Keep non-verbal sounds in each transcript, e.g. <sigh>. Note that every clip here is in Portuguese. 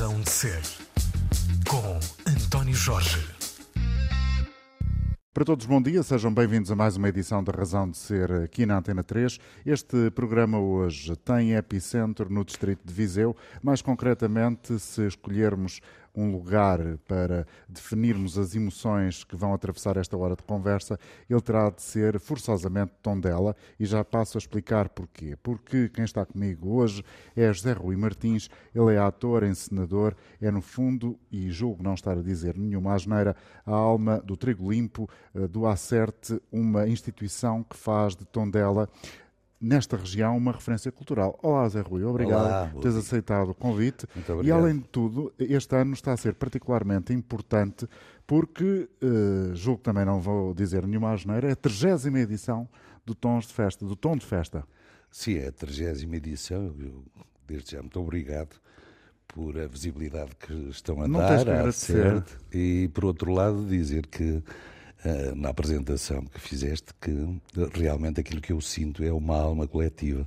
Razão de Ser, com António Jorge. Para todos, bom dia, sejam bem-vindos a mais uma edição da Razão de Ser aqui na Antena 3. Este programa hoje tem epicentro no distrito de Viseu, mais concretamente, se escolhermos um lugar para definirmos as emoções que vão atravessar esta hora de conversa, ele terá de ser forçosamente Tondela e já passo a explicar porquê. Porque quem está comigo hoje é José Rui Martins, ele é ator, encenador, é no fundo, e julgo não estar a dizer nenhuma asneira, a alma do Trigo Limpo, eh, do Acerte, uma instituição que faz de Tondela nesta região uma referência cultural. Olá, Zé Rui, obrigado Olá, por teres aceitado o convite. E além de tudo, este ano está a ser particularmente importante porque, eh, julgo que também não vou dizer nenhuma asneira, é a 30 edição do Tons de Festa, do Tom de Festa. Sim, é a 30 edição. Eu, desde já, muito obrigado por a visibilidade que estão a Não tens dar agradecer. CERT. E, por outro lado, dizer que na apresentação que fizeste, que eh, realmente aquilo que eu sinto é uma alma coletiva.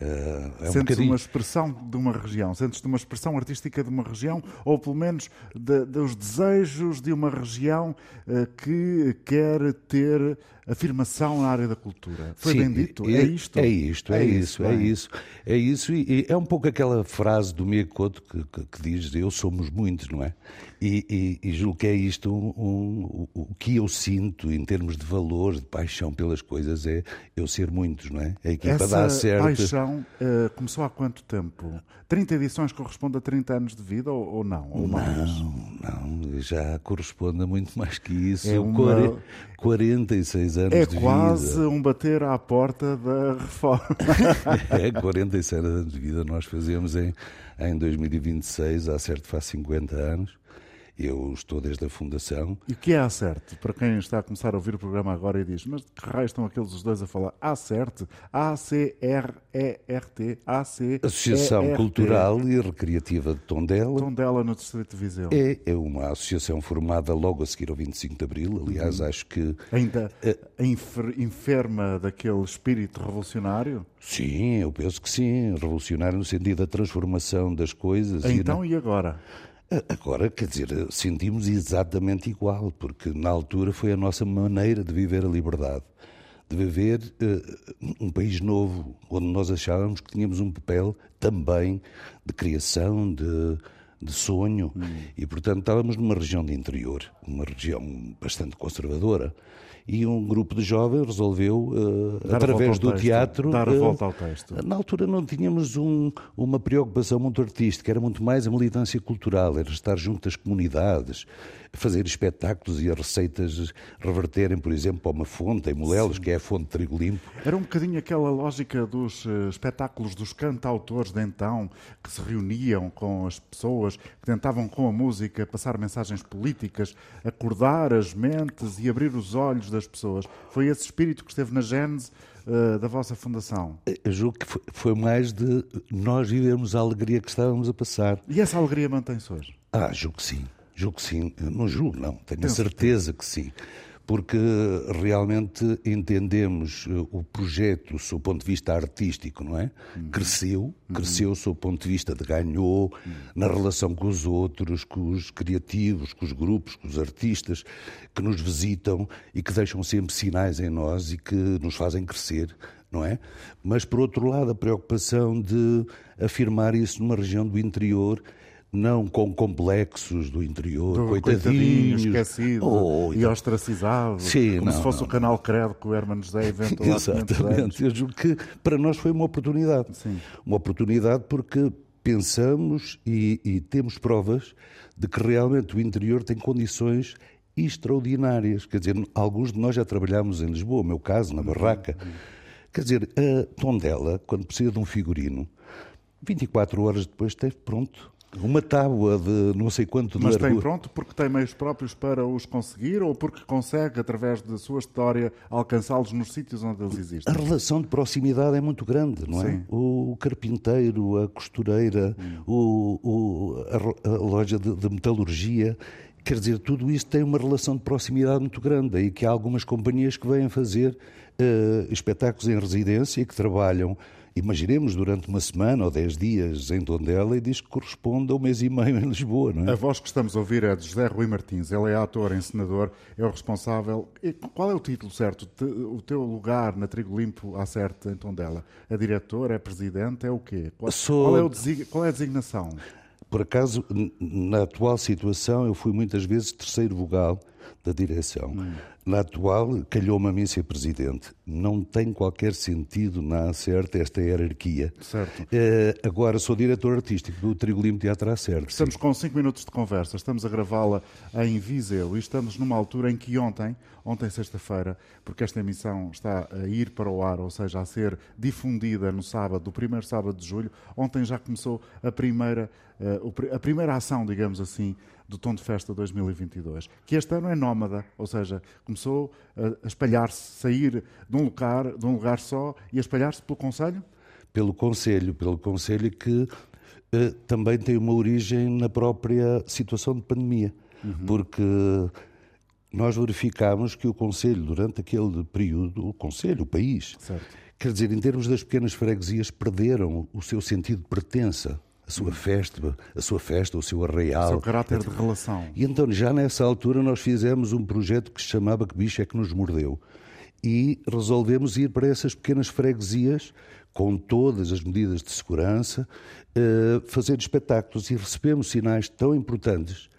Eh, é um Sentes bocadinho- uma expressão de uma região, sentes uma expressão artística de uma região, ou pelo menos de- dos desejos de uma região eh, que quer ter afirmação na área da cultura. Foi Sim, bem dito? É, É isto? É isto, é, isso, é bem. isso. É isso, e, e é um pouco aquela frase do Miyakoto que, que, que diz eu somos muitos, não é? E, e, e julgo que é isto um, um- o, o que eu sinto em termos de valor, de paixão pelas coisas, é eu ser muitos, não é? A equipa Essa dá certo. paixão eh, começou há quanto tempo? 30 edições corresponde a 30 anos de vida ou, ou não? Ou mais? Não, não, já corresponde a muito mais que isso. É uma- Quare- 46 anos É de quase vida. um bater à porta da reforma. <laughs> É, 46 anos de vida nós fazemos em, em 2026, há certo faz 50 anos. Eu estou desde a fundação. E o que é Acerte? Para quem está a começar a ouvir o programa agora e diz, mas de que raio estão aqueles os dois a falar? Acerte, A-C-R-E-R-T, A-C-E-R-T. Associação Cultural e Recreativa de Tondela. Tondela no Distrito de Viseu. É, é uma associação formada logo a seguir ao 25 de Abril. Aliás, acho que Ainda a enfer- enferma daquele espírito revolucionário? sim, eu penso que sim. Revolucionário no sentido da transformação das coisas. e Então e agora? Agora, quer dizer, sentimos exatamente igual, porque na altura foi a nossa maneira de viver a liberdade, de viver eh, um país novo, onde nós achávamos que tínhamos um papel também de criação, de, de sonho, e portanto estávamos numa região de interior, uma região bastante conservadora. E um grupo de jovens resolveu, a através do texto, teatro. dar a eh, volta ao texto. na altura não tínhamos um- uma preocupação muito artística, era muito mais a militância cultural, era estar junto às comunidades, fazer espetáculos e as receitas reverterem, por exemplo, para uma fonte em Molelos, que é a fonte de trigo limpo. Era um bocadinho aquela lógica dos eh, espetáculos dos cantautores de então, que se reuniam com as pessoas, que tentavam com a música passar mensagens políticas, acordar as mentes e abrir os olhos das pessoas. Foi esse espírito que esteve na gênese eh, da vossa fundação. Eu julgo que foi- foi mais de nós vivermos a alegria que estávamos a passar. E essa alegria mantém-se hoje. Ah, julgo que sim. Julgo que sim. Não julgo, não. Tenho a certeza que sim. Porque realmente entendemos eh, o projeto, sob o ponto de vista artístico, não é? Cresceu, cresceu sob o ponto de vista de ganhou, na relação com os outros, com os criativos, com os grupos, com os artistas que nos visitam e que deixam sempre sinais em nós e que nos fazem crescer não é? Mas, por outro lado, a preocupação de afirmar isso numa região do interior, não com complexos do interior, Do coitadinho, esquecido Oh, e ostracizado, Sim, como não, se fosse não, o canal Credo que o Hermano José inventou há 500 anos. Exatamente. <laughs> Eu julgo que para nós foi uma oportunidade. Sim. Uma oportunidade porque pensamos e, e temos provas de que realmente o interior tem condições extraordinárias. Quer dizer, alguns de nós já trabalhámos em Lisboa, o meu caso, na Barraca. Quer dizer, a Tondela, quando precisa de um figurino, 24 horas depois teve pronto. Uma tábua de não sei quanto de Mas tem largura. pronto porque tem meios próprios para os conseguir ou porque consegue, através da sua história, alcançá-los nos sítios onde eles A existem? relação de proximidade é muito grande, não é? Sim. O carpinteiro, a costureira, o- o- a, a loja de, de metalurgia, quer dizer, tudo isso tem uma relação de proximidade muito grande. Aí que há algumas companhias que vêm fazer uh, espetáculos em residência que trabalham imaginemos durante uma semana ou dez dias em Tondela e diz que corresponde a um mês e meio em Lisboa, não é? A voz que estamos a ouvir é de José Rui Martins. Ele é ator, encenador, é o responsável. E qual é o título certo? O teu lugar na Trigo Limpo à certa em Tondela? É diretor? É presidente? É o quê? Qual, Sou... qual, é, o qual é a designação? Por acaso, na atual situação, eu fui muitas vezes terceiro vogal da direção. Hum. Na atual, calhou-me a mim ser presidente. Não tem qualquer sentido na Acerta esta hierarquia. Certo. Uh, agora, sou diretor artístico do Trigolim Teatro Acerta. Estamos com cinco minutos de conversa. Estamos a gravá-la em Viseu e estamos numa altura em que ontem, ontem sexta-feira, porque esta emissão está a ir para o ar, ou seja, a ser difundida no sábado, do primeiro sábado de julho, ontem já começou a primeira, uh, a primeira ação, digamos assim, do Tom de Festa 2022, que este ano é nómada, ou seja, começou a espalhar-se, sair de um lugar, de um lugar só e a espalhar-se pelo Conselho? Pelo Conselho, pelo Conselho que eh, também tem uma origem na própria situação de pandemia, uhum. porque nós verificámos que o Conselho, durante aquele período, o Conselho, o país, certo. quer dizer, em termos das pequenas freguesias, perderam o seu sentido de pertença a sua festa, a sua festa, o seu arraial. O seu caráter de relação. E então, já nessa altura, nós fizemos um projeto que se chamava Que Bicho é que nos mordeu. E resolvemos ir para essas pequenas freguesias, com todas as medidas de segurança, uh, fazer espetáculos. E recebemos sinais tão importantes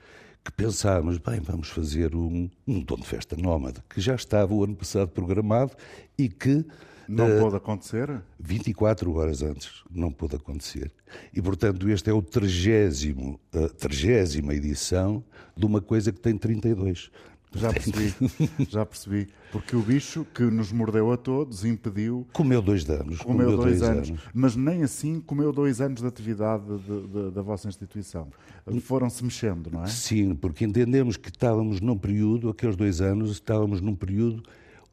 que pensámos, bem, vamos fazer um, um dom de festa nómada, que já estava o ano passado programado e que não uh, pôde acontecer? 24 horas antes não pôde acontecer. E, portanto, este é o trigésimo, a trigésima edição de uma coisa que tem 32. Já percebi, <laughs> já percebi. Porque o bicho que nos mordeu a todos impediu. Comeu dois anos. Comeu, comeu dois, dois anos. anos. Mas nem assim comeu dois anos de atividade de, de, da vossa instituição. Foram-se mexendo, não é? Sim, porque entendemos que estávamos num período, aqueles dois anos, estávamos num período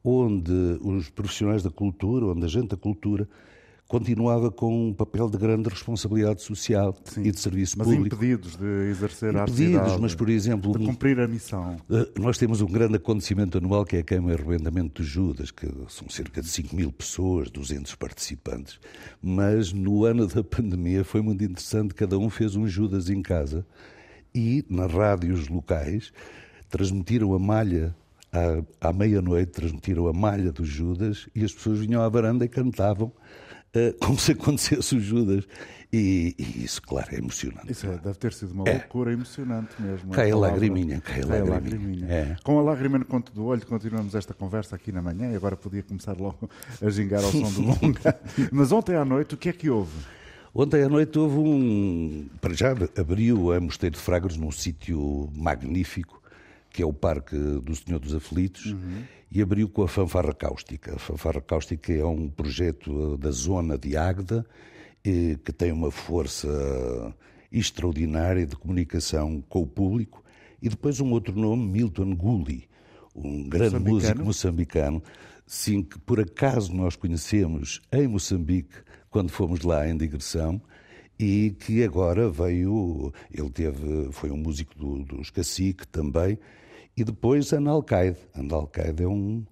onde os profissionais da cultura, onde a gente da cultura, continuava com um papel de grande responsabilidade social Sim, e de serviço mas público. Mas impedidos de exercer impedidos, a atividade. mas por exemplo... De cumprir a missão. Eh, nós temos um grande acontecimento anual que é a Queima e Arrendamento de Judas, que são cerca de 5 mil pessoas, 200 participantes. Mas no ano da pandemia foi muito interessante, cada um fez um Judas em e nas rádios locais transmitiram a malha à, à meia-noite, transmitiram a malha dos Judas e as pessoas vinham à varanda e cantavam uh, <laughs> como se acontecesse o Judas. E, e, isso, claro, é emocionante. Isso é, deve ter sido uma é. loucura emocionante mesmo. Cai a, lagriminha, cai a lagriminha. lagriminha. É. Com a lágrima no conto do olho, continuamos esta conversa aqui na manhã e agora podia começar logo a gingar ao som do <laughs> longa. Mas ontem à noite, o que é que houve? Ontem à noite houve um. Para já abriu a Mosteiro de Fragres num sítio magnífico que é o Parque do Senhor dos Aflitos, uhum. e abriu com a Fanfarra Cáustica. A Fanfarra Cáustica é um projeto da zona de Águeda que tem uma força extraordinária de comunicação com o público, e depois um outro nome, Milton Gulli, um grande músico moçambicano, sim, que por acaso nós conhecemos em Moçambique, quando fomos lá em digressão, e que agora veio, ele teve, foi um músico do, dos Cacique também, e depois Analcaide. Analcaide é um,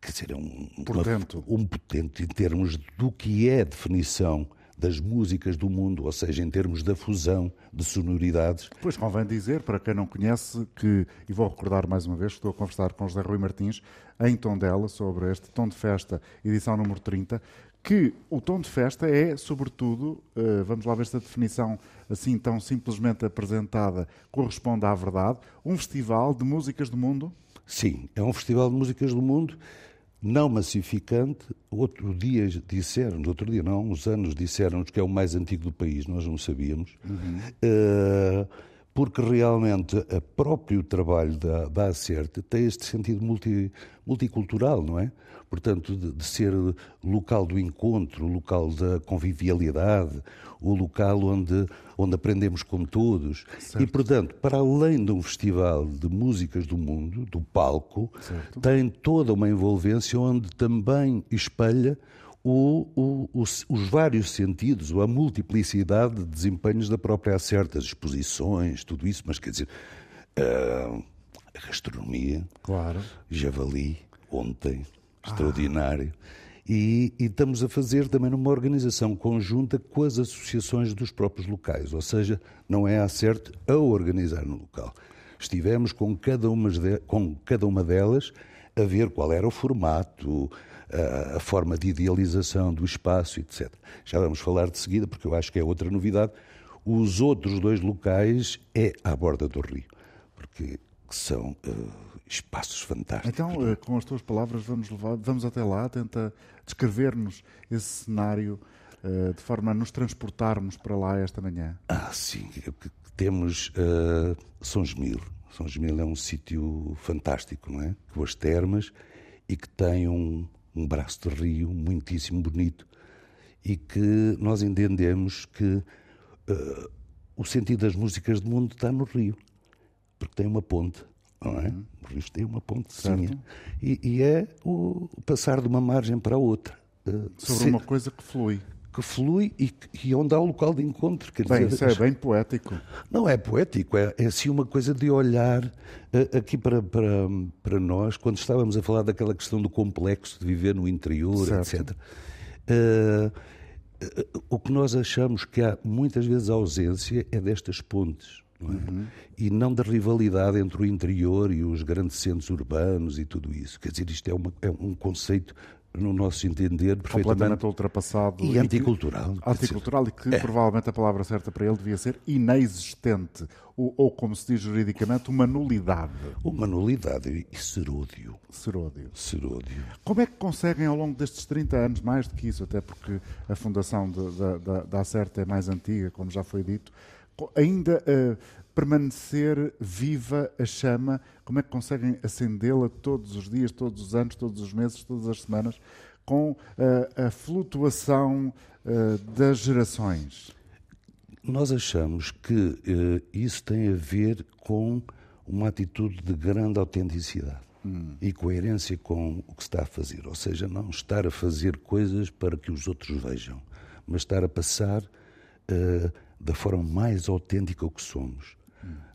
quer dizer, é um, Portanto. Uma, um potente em termos do que é a definição das músicas do mundo, ou seja, em termos da fusão de sonoridades. Pois convém dizer, para quem não conhece, que, e vou recordar mais uma vez, estou a conversar com José Rui Martins, em Tondela, sobre este Tom de Festa, edição número 30, que o tom de festa é, sobretudo, uh, vamos lá ver se a definição assim tão simplesmente apresentada corresponde à verdade, um festival de músicas do mundo? Sim, é um festival de músicas do mundo não massificante. Outro dia disseram, outro dia não, uns anos disseram-nos que é o mais antigo do país, nós não sabíamos. Uhum. Uh, porque realmente o próprio trabalho da, da Acerte tem este sentido multi, multicultural, não é? Portanto, de, de, ser local do encontro, local da convivialidade, o local onde, onde aprendemos com todos. Certo. E, portanto, para além de um festival de músicas do mundo, do palco, certo. tem toda uma envolvência onde também espelha o, o, os, os, vários sentidos, ou a multiplicidade de desempenhos da própria acerta, as exposições, tudo isso, mas quer dizer, uh, a gastronomia, claro. javali, ontem, extraordinário. E, e, estamos a fazer também numa organização conjunta com as associações dos próprios locais, ou seja, não é a CERT a organizar no local. Estivemos com cada uma, de, com cada uma delas a ver qual era o formato, a, a forma de idealização do espaço, etc. Já vamos falar de seguida, porque eu acho que é outra novidade. Os outros dois locais é à borda do rio, porque são uh, espaços fantásticos. Então, uh, com as tuas palavras, vamos, levar, vamos até lá, tenta descrever-nos esse cenário uh, de forma a nos transportarmos para lá esta manhã. Ah, sim. Temos uh, São Gemil. São Gemil é um sítio fantástico, não é? Com as termas e que tem um, um braço de rio muitíssimo bonito e que nós entendemos que uh, o sentido das músicas do mundo está no rio, porque tem uma ponte, não é? Uhum. O rio tem uma pontezinha. E, e é o passar de uma margem para a outra. Uh, Sobre se... uma coisa que flui que flui e, e, onde há o local de encontro. Quer bem, dizer, isso é bem poético. Não é poético, é, é assim uma coisa de olhar uh, aqui para, para, para nós, quando estávamos a falar daquela questão do complexo de viver no interior, certo. etc. Uh, uh, o que nós achamos que há muitas vezes ausência é destas pontes. Não é? uhum. E não da rivalidade entre o interior e os grandes centros urbanos e tudo isso. Quer dizer, isto é, uma, é um conceito no nosso entender, perfeitamente ultrapassado e, e anticultural. Que, anticultural e que é. provavelmente a palavra certa para ele devia ser inexistente, ou, ou, como se diz juridicamente, uma nulidade. Uma nulidade e seródio. Seródio. Seródio. Como é que conseguem ao longo destes 30 anos, mais do que isso, até porque a fundação de, da, da, da Acerta é mais antiga, como já foi dito, ainda uh, permanecer viva a chama? Como é que conseguem acendê-la todos os dias, todos os anos, todos os meses, todas as semanas, com uh, a flutuação uh, das gerações? Nós achamos que isso tem a ver com uma atitude de grande autenticidade hum. e coerência com o que se está a fazer. Ou seja, não estar a fazer coisas para que os outros vejam, mas estar a passar da forma mais autêntica que somos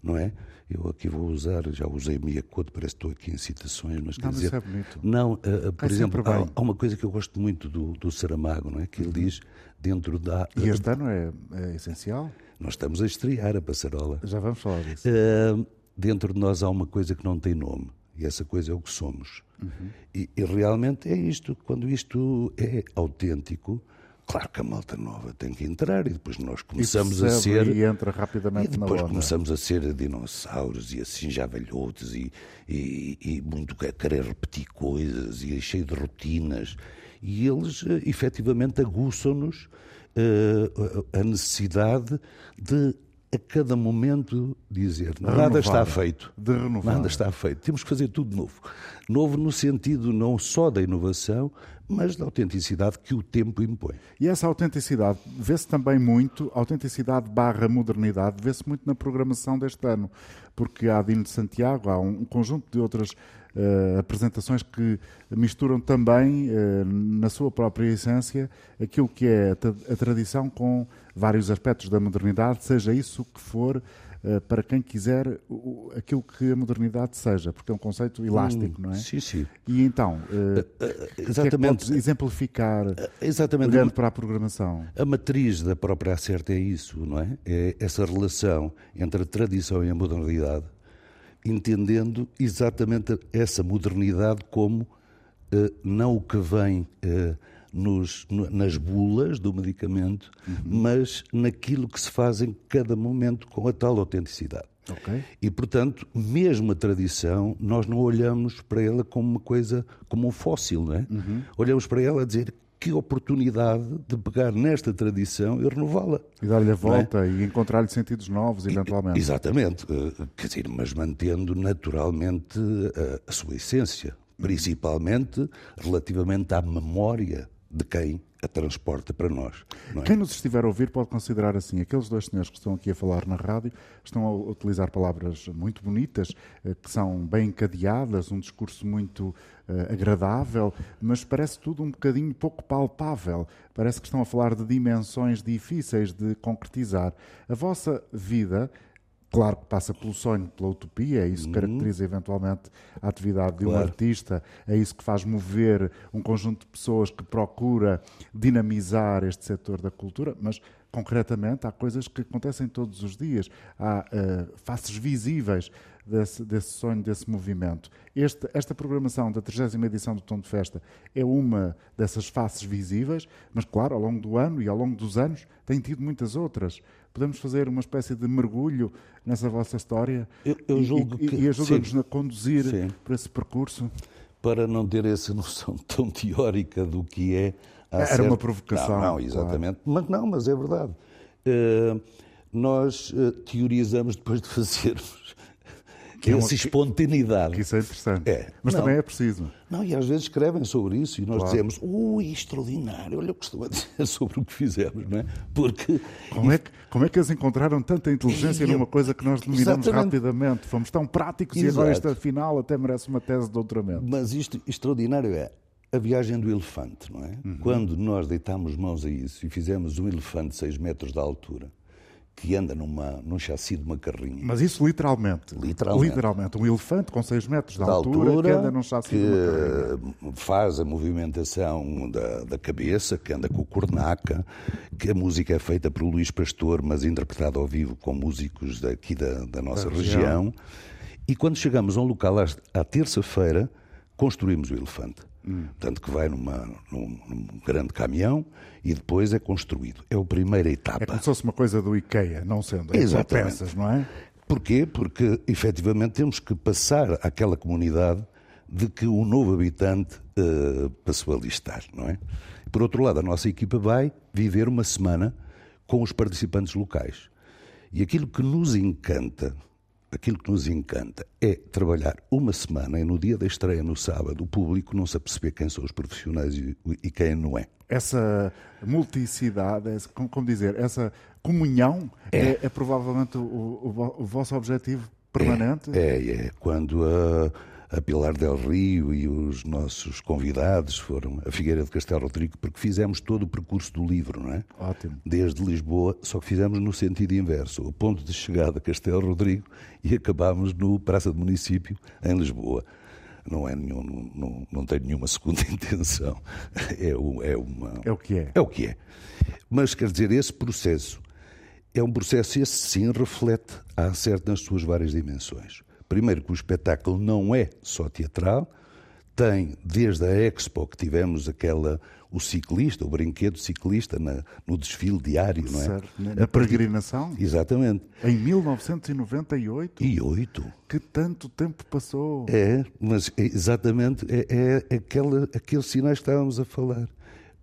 não é? Eu aqui vou usar, já usei Mia Couto, parece que estou aqui em citações, mas não, quer dizer. é bonito. Não, uh, por é exemplo, há, há, uma coisa que eu gosto muito do, do Saramago, não é? Que ele uhum. diz dentro da. E este ano é, é, essencial? Nós estamos a estrear a passarola. Já vamos falar disso. Uh, dentro de nós há uma coisa que não tem nome, e essa coisa é o que somos. Uhum. E, e realmente é isto, quando isto é autêntico Claro que a malta nova tem que entrar e depois nós começamos a ser. E entra rapidamente E depois na começamos a ser dinossauros e assim já velhotes e, e, e muito a querer repetir coisas e cheio de rotinas. E eles uh, efetivamente aguçam-nos uh, a necessidade de a cada momento dizer nada está feito. De renovar. Nada está feito. Temos que fazer tudo novo. Novo no sentido não só da inovação, mas da autenticidade que o tempo impõe. E essa autenticidade vê-se também muito, autenticidade barra modernidade, vê-se muito na programação deste ano, porque há Dino de Santiago, há um conjunto de outras uh, apresentações que misturam também, uh, na sua própria essência, aquilo que é a, a tradição com vários aspectos da modernidade, seja isso que for, eh, para quem quiser aquilo que a modernidade seja, porque é um conceito elástico, hum, não é? Sim, sim. E então, uh, exatamente, é que exemplificar exatamente, olhando para a programação? A matriz da própria Acerta é isso, não é? É essa relação entre a tradição e a modernidade, entendendo exatamente essa modernidade como uh, não o que vem uh, nos, nas bulas do medicamento, uhum. mas naquilo que se faz em cada momento com a tal autenticidade. Okay. E, portanto, mesmo a tradição, nós não olhamos para ela como uma coisa, como um fóssil, não é? Uhum. Olhamos para ela a dizer que oportunidade de pegar nesta tradição e renová-la. E dar-lhe a é? volta é? e encontrar-lhe sentidos novos, eventualmente. exatamente. Eh, quer dizer, mas mantendo naturalmente a, eh, a sua essência, uhum. principalmente relativamente à memória de quem a transporta para nós. É? Quem nos estiver a ouvir pode considerar assim: aqueles dois senhores que estão aqui a falar na rádio estão a utilizar palavras muito bonitas, eh, que são bem encadeadas, um discurso muito uh, agradável, mas parece tudo um bocadinho pouco palpável. Parece que estão a falar de dimensões difíceis de concretizar. A vossa vida claro que passa pelo sonho, pela utopia, é isso que caracteriza eventualmente a atividade de um Claro. artista, é isso que faz mover um conjunto de pessoas que procura dinamizar este setor da cultura, mas concretamente há coisas que acontecem todos os dias, há eh, faces visíveis desse, desse sonho, desse movimento. Este- esta programação da 30 edição do Tom de Festa é uma dessas faces visíveis, mas claro, ao longo do ano e ao longo dos anos tem tido muitas outras. Podemos fazer uma espécie de mergulho nessa vossa história Eu- eu e, julgo e- que- e ajuda-nos a conduzir Sim. por esse percurso. para não ter essa <laughs> noção tão teórica do que é. Era certo- uma provocação, Não, não, exatamente. Mas não, mas é verdade. Eh, nós eh, teorizamos depois de <laughs> fazermos. Que é essa espontaneidade. Que isso é interessante. É. Mas Não. também é preciso. Não, e às vezes escrevem sobre isso e nós Claro. dizemos, ui, extraordinário, olha o que estou a dizer <laughs> sobre o que fizemos, não é? Porque Como é, que, como é que eles encontraram tanta inteligência E numa coisa que nós dominamos Exatamente. rapidamente? Fomos tão práticos e agora Exato. esta final até merece uma tese de doutoramento. Mas isto extraordinário é a viagem do elefante, não é? Uhum. Quando nós deitámos mãos a isso e fizemos um elefante de 6 metros de altura que anda numa, num chassi de uma carrinha. Mas isso literalmente. Literalmente. Literalmente. Um elefante com 6 metros de, altura, altura, que anda num chassi que de uma carrinha. faz a movimentação da, da cabeça, que anda com o cornaca, que a música é feita por Luís Pastor, mas interpretada ao vivo com músicos daqui da, da nossa Da região. região. E quando chegamos a um local à terça-feira, construímos o elefante. Hum. Portanto, que vai numa, num, num grande caminhão e depois é construído. É a primeira etapa. É como se fosse uma coisa do IKEA, não sendo. É Exatamente. peças, não é? Porquê? Porque, efetivamente, temos que passar àquela comunidade de que o novo habitante eh, passou a listar, não é? Por outro lado, a nossa equipa vai viver uma semana com os participantes locais. E aquilo que nos encanta, aquilo que nos encanta é trabalhar uma semana e no dia da estreia, no sábado, o público não se aperceber quem são os profissionais e, quem não é. Essa multicidade, como, como dizer, essa comunhão é, é provavelmente o, o- o vo- o vosso objetivo permanente. É, é. Quando a, a Pilar Del Rio e os nossos convidados foram a Figueira de Castelo Rodrigo, porque fizemos todo o percurso do livro, não é? Ótimo. Desde Lisboa, só que fizemos no sentido inverso, o ponto de chegada Castelo Rodrigo e acabámos no Praça do Município, em Lisboa. Não, é nenhum, não, não, não tem nenhuma segunda <laughs> intenção. É, o- é uma, É o que é. é o que é. Mas quer dizer, esse processo é um processo, esse sim reflete a acerto nas suas várias dimensões. Primeiro, que o espetáculo não é só teatral, tem desde a Expo que tivemos aquela, o ciclista, o brinquedo ciclista na- no desfile diário, não é? Certo. Na peregrinação, Exatamente. em 1998, E oito. que tanto tempo passou. É, mas é exatamente é, é aquela, aqueles sinais que estávamos a falar.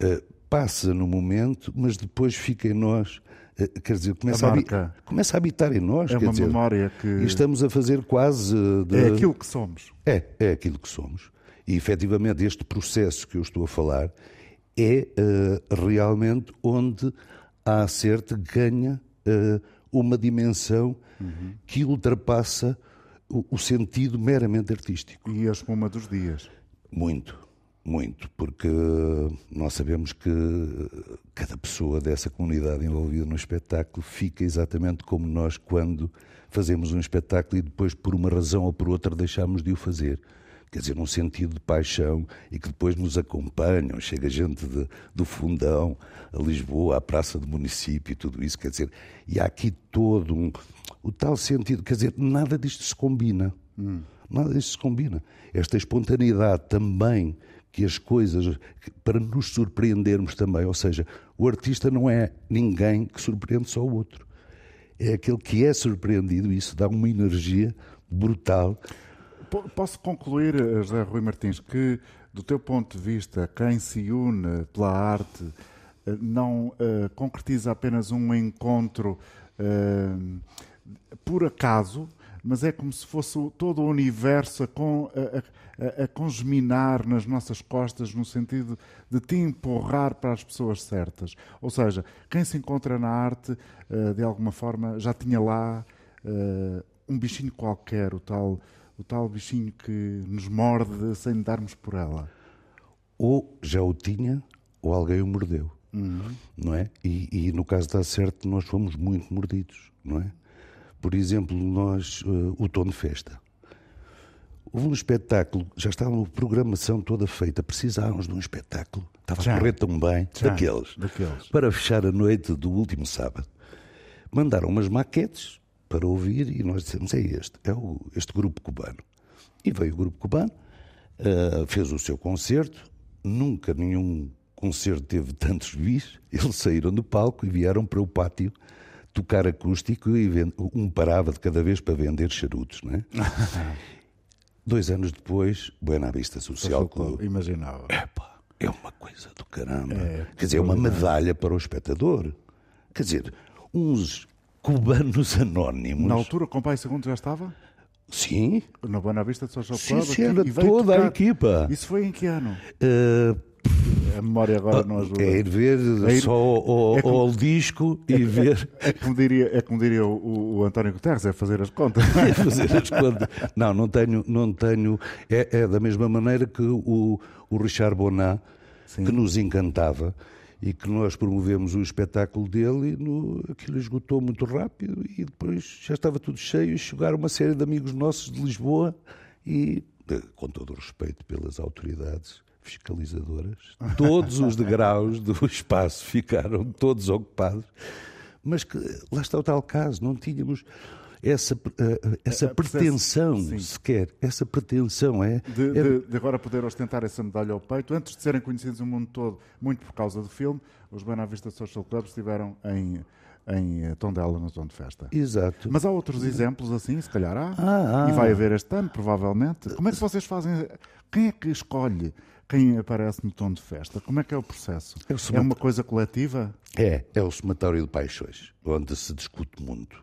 Eh, passa no momento, mas depois fica em nós. Eh, quer dizer, começa A a, marca. começa a habitar em nós. É uma dizer, memória que- e estamos a fazer quase. de- É aquilo que somos. É, é aquilo que somos. E efetivamente este processo que eu estou a falar é eh, realmente onde a Acerte ganha eh, uma dimensão que ultrapassa o, o sentido meramente artístico. E a espuma dos dias. Muito, muito, porque nós sabemos que cada pessoa dessa comunidade envolvida no espetáculo fica exatamente como nós quando fazemos um espetáculo e depois, por uma razão ou por outra, deixamos de o fazer. Quer dizer, num sentido de paixão e que depois nos acompanham. Chega gente de- do Fundão a Lisboa, à Praça do Município e tudo isso. Quer dizer, e há aqui todo um. O tal sentido. Quer dizer, nada disto se combina. Nada disto se combina. Esta espontaneidade também, que as coisas. para nos surpreendermos também. Ou seja, o artista não é ninguém que surpreende só o outro. É aquele que é surpreendido e isso dá uma energia brutal. Po- Posso concluir, eh, José Rui Martins, que, do teu ponto de vista, quem se une pela arte eh, não eh, concretiza apenas um encontro eh, por acaso, mas é como se fosse todo o universo a, con- a- a- a congeminar nas nossas costas no sentido de te empurrar para as pessoas certas. Ou seja, quem se encontra na arte, eh, de alguma forma, já tinha lá eh, um bichinho qualquer, o tal, o tal bichinho que nos morde sem darmos por ela. ou já o tinha ou alguém o mordeu, não é? E, e no caso da certo nós fomos muito mordidos, não é? Por exemplo, nós, uh, o Tom de Festa. Houve um espetáculo, já estava a programação toda feita, precisávamos de um espetáculo, estava Já. a correr tão bem, Já, daqueles, daqueles. para fechar a noite do último sábado. Mandaram umas maquetes para ouvir e nós dissemos: é este, é o, este grupo cubano. E veio o grupo cubano, uh, fez o seu concerto, nunca nenhum concerto teve tantos bis, <laughs> eles saíram do palco e vieram para o pátio tocar acústico e vend... um parava de cada vez para vender charutos, não é? <laughs> Dois anos depois, Buena Vista Social Clube. Imaginava. Epá, é uma coisa do caramba. É, Quer dizer, é uma medalha para o espectador. Quer dizer, uns cubanos <laughs> anónimos. Na altura, com o Pai Segundo já estava? Sim, Na Boa Vista de Social sim, Club? sim, aqui, era toda a tocar. equipa. Isso foi em que ano? Eh, A memória agora não ajuda. é ir ver É ir- só ao, é como- ao disco e ver. É como diria, é como diria o, o António Guterres, é fazer as contas. e <laughs> fazer as contas. Não, não tenho, não tenho. É, é da mesma maneira que o, o Richard Bonan, que nos encantava e que nós promovemos o espetáculo dele e no, aquilo esgotou muito rápido e depois já estava tudo cheio e chegaram uma série de amigos nossos de Lisboa e, eh, com todo o respeito pelas autoridades fiscalizadoras, todos os degraus do <laughs> espaço ficaram todos ocupados, mas que lá está o tal caso, não tínhamos essa, eh, essa A perce- pretensão sim. sequer, essa pretensão é, De, é de- de agora poder ostentar essa medalha ao peito, antes de serem conhecidos no mundo todo, muito por causa do filme, os Buena Vista Social Club estiveram em, em eh, Tondela, no Tom de Festa. exato. Mas há outros exemplos assim, se calhar há. Ah, ah. E vai haver este ano, provavelmente. Como é que vocês fazem? Quem é que escolhe quem aparece no tom de festa? Como é que é o processo? É É uma coisa coletiva? É, é o somatório de paixões, onde se discute muito.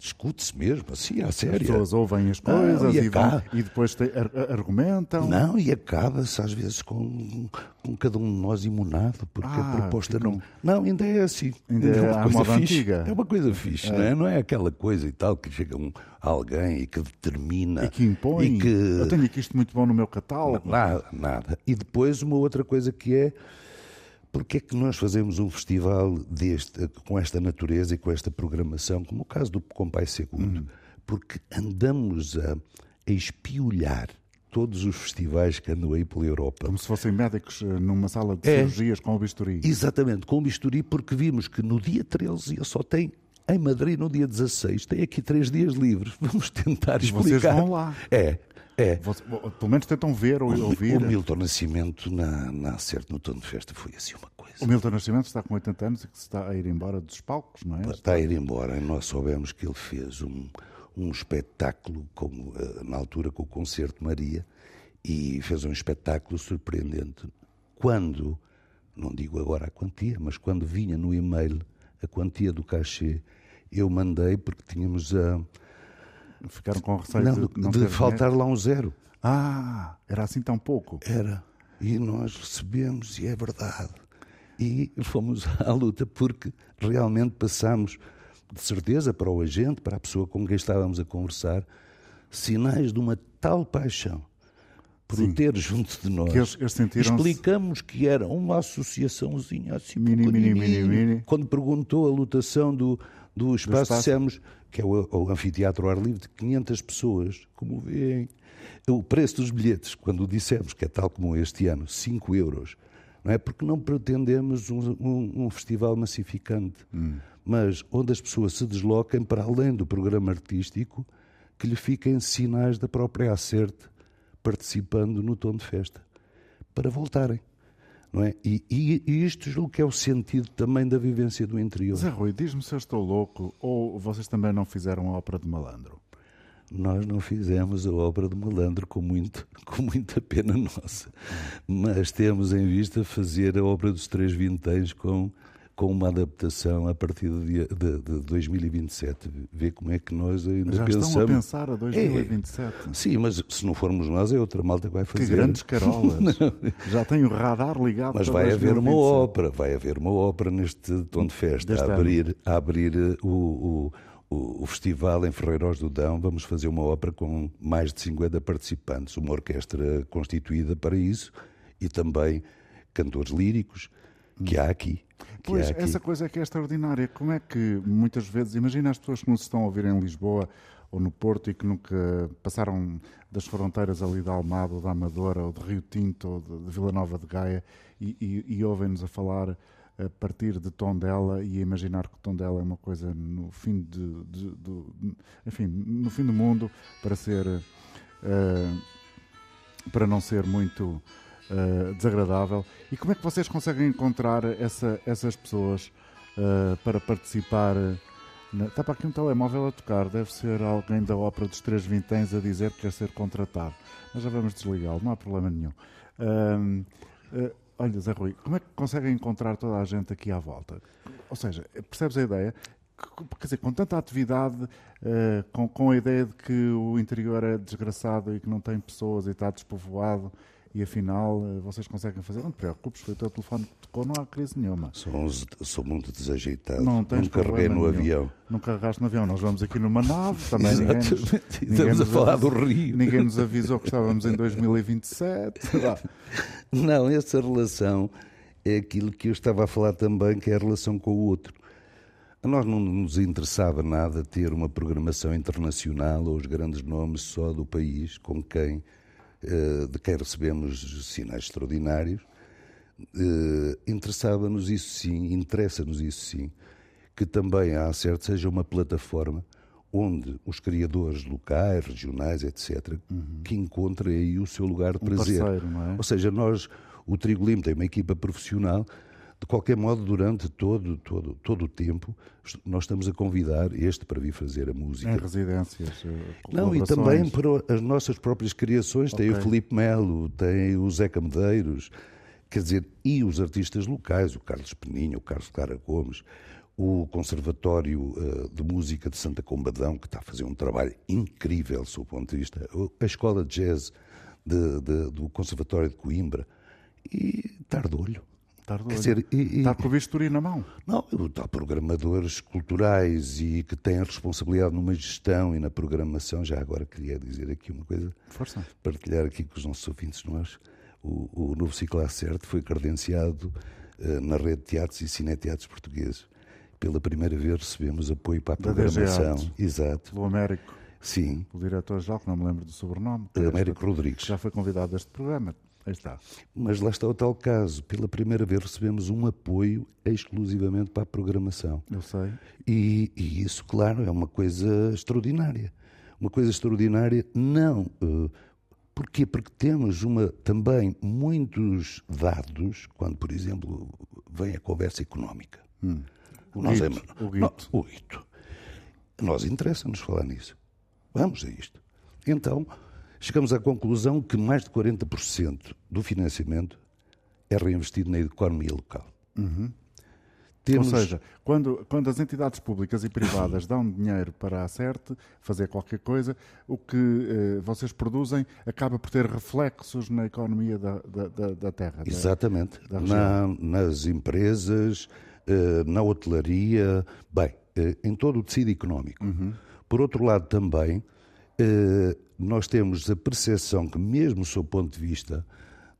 Discute-se mesmo, assim, à As séria. pessoas ouvem as Não, coisas e e, vão- acaba. e depois te- ar- ar- argumentam. Não, e acaba-se às vezes com, com cada um de nós imunado, porque Ah, a proposta ficam- não. Não, ainda é assim. Ainda é uma à coisa fixe. antiga. É uma coisa fixe, não é? Não é aquela coisa e tal que chega um, alguém e que determina. E que impõe. E que Eu tenho aqui isto muito bom no meu catálogo. Nada, nada. E depois uma outra coisa que é porque é que nós fazemos um festival deste, com esta natureza e com esta programação, como o caso do Compai Segundo? Porque andamos a, a espiolhar todos os festivais que andam aí pela Europa. Como se fossem médicos eh, numa sala de É. cirurgias com o bisturi. Exatamente, com o bisturi, porque vimos que no dia 13 ele só tem em Madrid no dia 16, tem aqui três dias livres. <laughs> Vamos tentar E vocês explicar. vão lá. É, é. Você- pelo menos tentam ver ou ouvir. o Milton Nascimento na, na Acerto no Tom de Festa foi assim uma coisa. O Milton Nascimento está com 80 anos e que está a ir embora dos palcos, não é? Está a ir embora. Nós soubemos que ele fez um, um espetáculo, como, eh, na altura com o Concerto Maria, e fez um espetáculo surpreendente. Quando, não digo agora a quantia, mas quando vinha no e-mail a quantia do cachê, eu mandei porque tínhamos a. Ficaram com receio Não, de, não de faltar dinheiro. lá um zero. Ah, era assim tão pouco. Era. E nós recebemos, e é verdade. E fomos <laughs> à luta, porque realmente passamos, de certeza, para o agente, para a pessoa com quem estávamos a conversar, sinais de uma tal paixão por o ter junto de nós. Que eles- eles Explicamos que era uma associaçãozinha assim Mini, mini, mini, mini. Quando perguntou a lotação do, do espaço, espaço. dissemos que é o, o anfiteatro ao ar livre de 500 pessoas, como veem. O preço dos bilhetes, quando dissemos que é tal como este ano, 5 euros, não é? Porque não pretendemos um, um- um festival massificante, mas onde as pessoas se desloquem para além do programa artístico, que lhe fiquem sinais da própria acerte participando no tom de festa, para voltarem. Não é? e, e, e isto é o sentido também da vivência do interior. Zé Rui, diz-me se eu estou louco ou vocês também não fizeram a ópera de malandro. Nós não fizemos a obra do malandro com, muito, com muita pena <laughs> nossa, mas temos em vista fazer a obra dos Três Vinténs com, com uma adaptação a partir de, de, de 2027. Ver como é que nós ainda Já pensamos. estão a pensar a 2027. Sim, mas se não formos nós, é outra malta que vai Que fazer. grandes carolas. <laughs> Já tem o radar ligado Mas vai haver uma 2027. ópera, vai haver uma ópera neste tom de festa, Deste a ano. abrir, a abrir o, o, o, o festival em Ferreiros do Dão. Vamos fazer uma ópera com mais de 50 participantes, uma orquestra constituída para isso e também cantores líricos que há aqui. Pois, essa coisa é que é extraordinária. Como é que muitas vezes, imagina as pessoas que nos estão a ouvir em Lisboa ou no Porto e que nunca passaram das fronteiras ali da Almada ou da Amadora ou de Rio Tinto ou de, de Vila Nova de Gaia e, e, e ouvem-nos a falar a partir de Tondela e a imaginar que Tondela é uma coisa no fim de, de- do, enfim, no fim do mundo para ser eh, para não ser muito eh, desagradável. E como é que vocês conseguem encontrar essa- essas pessoas eh, para participar? eh, na- Está para aqui um telemóvel a tocar, deve ser alguém da Ópera dos Três Vinténs a dizer que quer ser contratado. Mas já vamos desligá-lo, não há problema nenhum. Ahm, eh, olha, Zé Rui, como é que conseguem encontrar toda a gente aqui à volta? Ou seja, percebes a ideia? Que- Quer dizer, com tanta atividade, eh, com, com a ideia de que o interior é desgraçado e que não tem pessoas e está despovoado, e afinal eh, vocês conseguem fazer. Não te preocupes, foi o teu telefone que tocou, não há crise nenhuma. Sou, sou muito desajeitado. Não tens Não carreguei no nenhum. avião. Não carregaste no avião, nós vamos aqui numa nave, também ninguém nos, Exatamente. ninguém Estamos a falar avisou- do Rio. Ninguém nos avisou que estávamos em 2027. Vá. Não, essa relação é aquilo que eu estava a falar também, que é a relação com o outro. A nós não nos interessava nada ter uma programação internacional ou os grandes nomes só do país com quem, de quem recebemos sinais extraordinários. Eh, Interessava-nos isso sim, interessa-nos isso sim, que também a Acerto seja uma plataforma onde os criadores locais, regionais, etc., que encontrem aí o seu lugar de prazer. parceiro, não é? Ou seja, nós, o Trigo Limpo tem uma equipa profissional, de qualquer modo, durante todo, todo, todo o tempo, nós estamos a convidar este para vir fazer a música. Em residências. eh, Não, e também para as nossas próprias criações. Tem o. Felipe Melo, tem o Zeca Medeiros, quer dizer, e os artistas locais, o Carlos Peninha, o Carlos Clara Gomes, o Conservatório eh, de Música de Santa Combadão, que está a fazer um trabalho incrível, sob o ponto de vista, a Escola de Jazz de- de- do Conservatório de Coimbra, e Tardolho. Estar Quer dizer, e- Estar com o bisturi na mão. não, há programadores culturais e que têm responsabilidade numa gestão e na programação. Já agora queria dizer aqui uma coisa, Força. partilhar aqui com os nossos ouvintes. Nós, o, o novo ciclo Acerto foi credenciado eh, na rede de teatros e cineteatros portugueses. Pela primeira vez recebemos apoio para a programação. Exato. Pelo Américo, Sim, o diretor-geral, que não me lembro do sobrenome. Américo Rodrigues. Já foi convidado a este programa. Aí está. Mas lá está o tal caso. Pela primeira vez recebemos um apoio exclusivamente para a programação. Eu sei. E, e isso, claro, é uma coisa extraordinária. Uma coisa extraordinária, não. eh, porquê? Porque temos uma, também muitos dados, quando, por exemplo, vem a conversa económica. O Nós guito, é- o Não, guito. o guito. Nós interessa-nos falar nisso. Vamos a isto. Então, chegamos à conclusão que mais de 40% do financiamento é reinvestido na economia local. Temos, Ou seja, quando, quando as entidades públicas e privadas dão dinheiro para a CERT fazer qualquer coisa, o que eh, vocês produzem acaba por ter reflexos na economia da, da, da- da terra. da- Exatamente. da Na- nas empresas, eh, na hotelaria, bem, eh, em todo o tecido económico. Por outro lado, também, nós temos a percepção que, mesmo sob o ponto de vista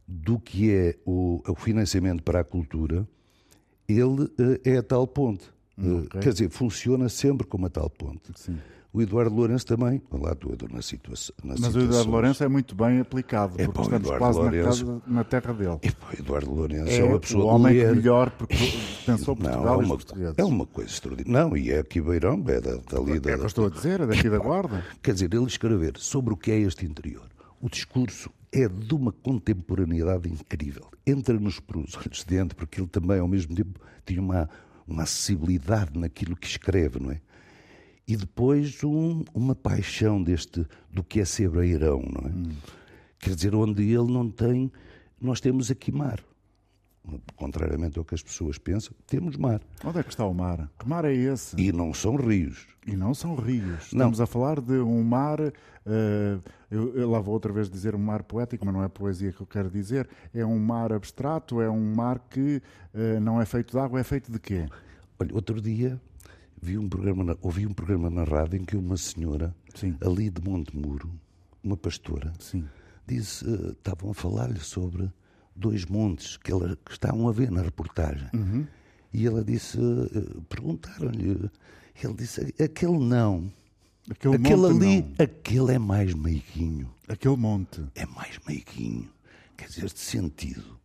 do que é o, o financiamento para a cultura, ele eh, é a tal ponte. Eh, ok. Quer dizer, funciona sempre como a tal ponte. Sim. O Eduardo Lourenço também, lá estou na situação. Na Mas o Eduardo situações- Lourenço é muito bem aplicado, É, porque pá, o estamos Eduardo quase na, Lourenço- casa, na terra dele. Pá, o Eduardo Lourenço é, É uma o pessoa homem de que melhor porque <laughs> pensou Não, Portugal é uma, é uma coisa extraordinária. Não, e é aqui Beirão, é da, dali É o que eu da. estou a dizer, é daqui da Guarda. Quer dizer, ele escrever sobre o que é este interior. O discurso é de uma contemporaneidade incrível. Entra-nos por os olhos de dentro, porque ele também, ao mesmo tempo, tinha uma, uma acessibilidade naquilo que escreve, não é? E depois um- uma paixão deste, do que é ser beirão, não é? Quer dizer, onde ele não tem. Nós temos aqui mar. Contrariamente ao que as pessoas pensam, temos mar. Onde é que está o mar? Que mar é esse? E não são rios. E não são rios. Não. Estamos a falar de um mar. eh, eu, eu lá vou outra vez dizer um mar poético, mas não é poesia que eu quero dizer. É um mar abstrato, é um mar que eh, não é feito de água, é feito de quê? Olha, outro dia vi um programa na- ouvi um programa na rádio em que uma senhora, Sim. ali de Montemuro, uma pastora, Sim. disse, eh, estavam a falar-lhe sobre dois montes que, ela, que estavam a ver na reportagem. Uhum. E ela disse, uh, perguntaram-lhe, ele disse, aquele não, Aquele, aquele ali, não. aquele é mais meiguinho, Aquele monte. é mais meiguinho. Quer dizer, este sentido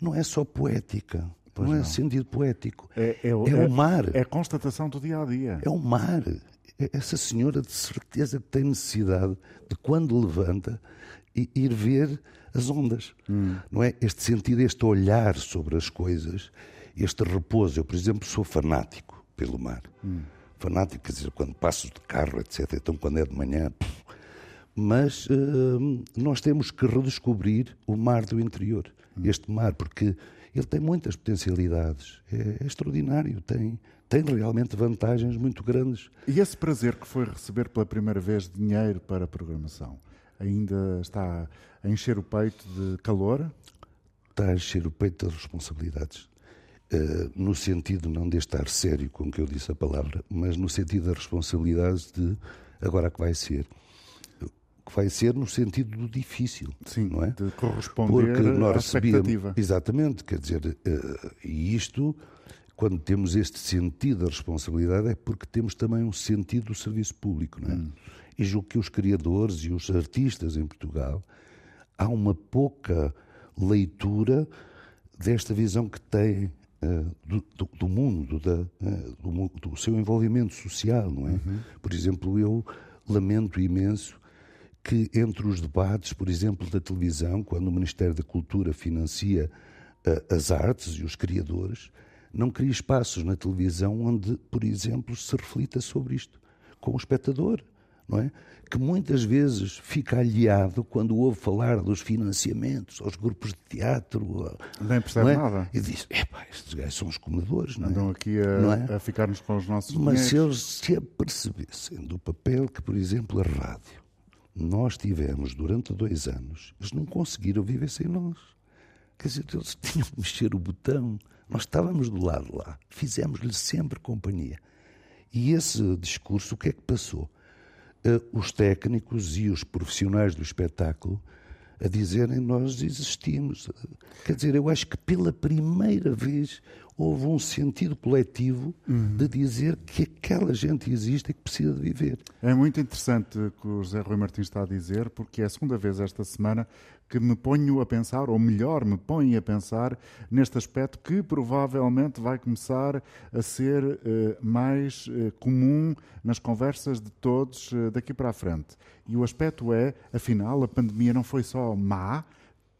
não é só poética, não, é sentido poético. É, é, É o mar. É a constatação do dia a dia. É o mar. É Essa senhora de certeza tem necessidade de, quando levanta, ir ver as ondas. Não é? Este sentido, este olhar sobre as coisas, este repouso. Eu, por exemplo, sou fanático pelo mar. Fanático, quer dizer, quando passo de carro, etc. Então, quando é de manhã. pff. Mas hum, nós temos que redescobrir o mar do interior. Este mar, porque ele tem muitas potencialidades. É, é extraordinário. Tem, tem realmente vantagens muito grandes. E esse prazer que foi receber pela primeira vez dinheiro para a programação ainda está a encher o peito de calor? está a encher o peito das responsabilidades. Eh, no sentido não de estar sério com que eu disse a palavra, mas no sentido das responsabilidades de agora que vai ser. Que vai ser no sentido do difícil, Sim, não é? de corresponder Porque nós à recebíamos. expectativa. Exatamente, quer dizer, eh, e isto, quando temos este sentido da responsabilidade, é porque temos também um sentido do serviço público, não é? Hum. E julgo que os criadores e os artistas em Portugal há uma pouca leitura desta visão que têm eh, do, do- do mundo, da, eh, do, do seu envolvimento social, não é? Por exemplo, eu lamento imenso que entre os debates, por exemplo, da televisão, quando o Ministério da Cultura financia eh, as artes e os criadores, não cria espaços na televisão onde, por exemplo, se reflita sobre isto com o espectador, não é? Que muitas vezes fica aliado quando ouve falar dos financiamentos aos grupos de teatro. Nem percebe é? nada. E diz: epá, estes gajos são os comedores, não é? Andam aqui a, é? a ficar-nos com os nossos Mas se dinheiros. eles se apercebessem do papel que, por exemplo, a rádio, nós tivemos durante dois anos, eles não conseguiram viver sem nós. Quer dizer, eles <laughs> tinham que mexer o botão. Nós estávamos do lado lá, fizemos-lhe sempre companhia. E esse discurso, o que é que passou? Eh, os técnicos e os profissionais do espetáculo a dizerem nós existimos. Quer dizer, eu acho que pela primeira vez houve um sentido coletivo de dizer que aquela gente existe e que precisa de viver. É muito interessante o que o José Rui Martins está a dizer, porque é a segunda vez esta semana que me ponho a pensar, ou melhor, me ponho a pensar neste aspecto que provavelmente vai começar a ser eh, mais eh, comum nas conversas de todos eh, daqui para a frente. E o aspecto é, afinal, a pandemia não foi só má,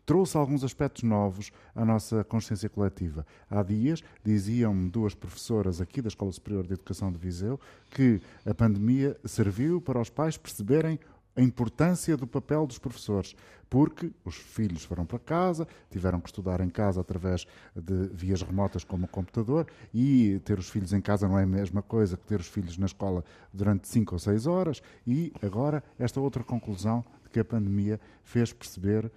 trouxe alguns aspectos novos à nossa consciência coletiva. Há dias, diziam-me duas professoras aqui da Escola Superior de Educação de Viseu, que a pandemia serviu para os pais perceberem a importância do papel dos professores, porque os filhos foram para casa, tiveram que estudar em casa através de vias remotas como o computador, e ter os filhos em casa não é a mesma coisa que ter os filhos na escola durante cinco ou seis horas, e agora esta outra conclusão de que a pandemia fez perceber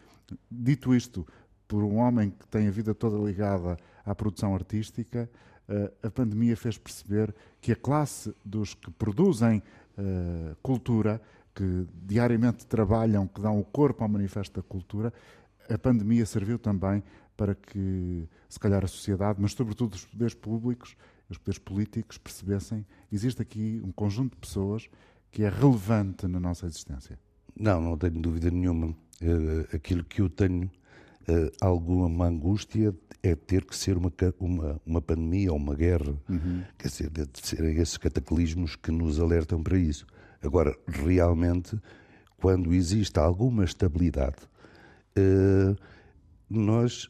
Dito isto, por um homem que tem a vida toda ligada à produção artística, eh, a pandemia fez perceber que a classe dos que produzem eh, cultura, que diariamente trabalham, que dão o corpo ao manifesto da cultura, a pandemia serviu também para que, se calhar, a sociedade, mas sobretudo os poderes públicos, os poderes políticos, percebessem existe aqui um conjunto de pessoas que é relevante na nossa existência. Não, não tenho dúvida nenhuma. Eh, aquilo que eu tenho eh, alguma angústia é ter que ser uma, uma, uma pandemia ou uma guerra. Quer dizer, de serem esses cataclismos que nos alertam para isso. Agora, realmente, quando existe alguma estabilidade, eh, nós.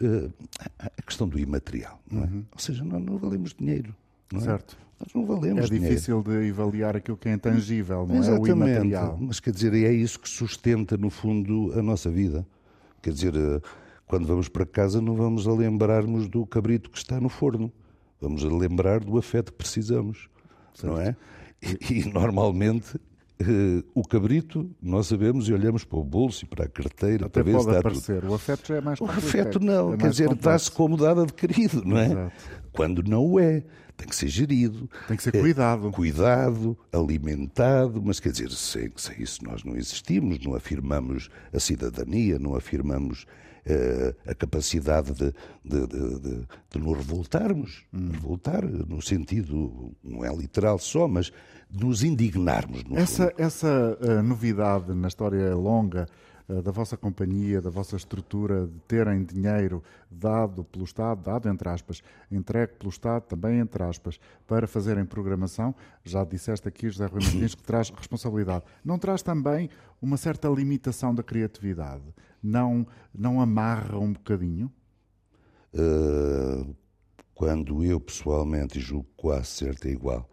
a questão do imaterial, não é? Ou seja, nós não valemos dinheiro. Não é? Certo. Nós não valemos É dinheiro. difícil de avaliar aquilo que é intangível, não é? O Exatamente. imaterial. Mas quer dizer, é isso que sustenta, no fundo, a nossa vida. Quer dizer, eh, quando vamos para casa, não vamos a lembrarmos do cabrito que está no forno. Vamos a lembrar do afeto que precisamos. Não é? E, e, normalmente. Eh, o cabrito, nós sabemos e olhamos para o bolso e para a carteira Até para ver pode está tudo. aparecer. O afeto já é mais O afeto não, é quer dizer, dá-se como dado adquirido, não é? Exato. Quando não o é, tem que ser gerido. Tem que ser É, cuidado. Cuidado, alimentado, mas quer dizer, sem, sem isso nós não existimos, não afirmamos a cidadania, não afirmamos a capacidade de, de, de, de, nos revoltarmos, hum. revoltar no sentido, não é literal só, mas de nos indignarmos. essa essa uh, novidade na história longa da vossa companhia, da vossa estrutura, de terem dinheiro dado pelo Estado, dado entre aspas, entregue pelo Estado, também entre aspas, para fazerem programação, já disseste aqui, José Rui Martins, que traz responsabilidade. Não traz também uma certa limitação da criatividade? Não, não amarra um bocadinho? Uh, quando eu pessoalmente, julgo quase certo é igual,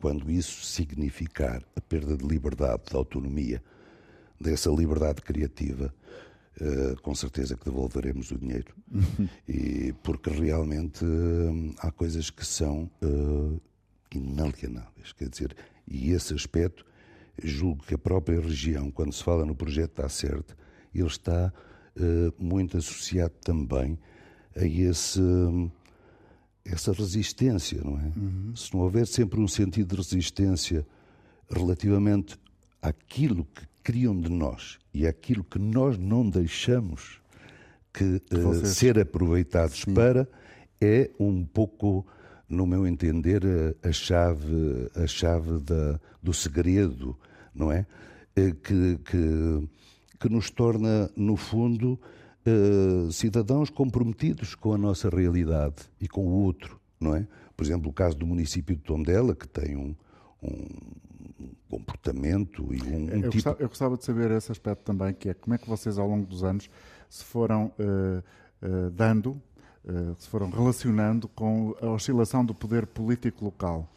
quando isso significar a perda de liberdade, de autonomia, dessa liberdade criativa, uh, com certeza que devolveremos o dinheiro. e porque realmente uh, há coisas que são uh, inalienáveis, quer dizer, e esse aspecto, julgo que a própria região, quando se fala no projeto da certo, ele está muito associado também a esse essa resistência, não é? Uhum. Se não houver sempre um sentido de resistência relativamente àquilo que criam de nós e àquilo que nós não deixamos que uh, ser aproveitados Sim. para, é um pouco, no meu entender, a, a chave, a chave da, do segredo, não é? Eh, que, que, que nos torna, no fundo, uh, cidadãos comprometidos com a nossa realidade e com o outro, não é? Por exemplo, o caso do município de Tondela, que tem um, um comportamento e um, um eu, tipo... gostava, eu gostava de saber esse aspecto também, que é como é que vocês, ao longo dos anos, se foram uh, uh, dando, se foram relacionando com a oscilação do poder político local.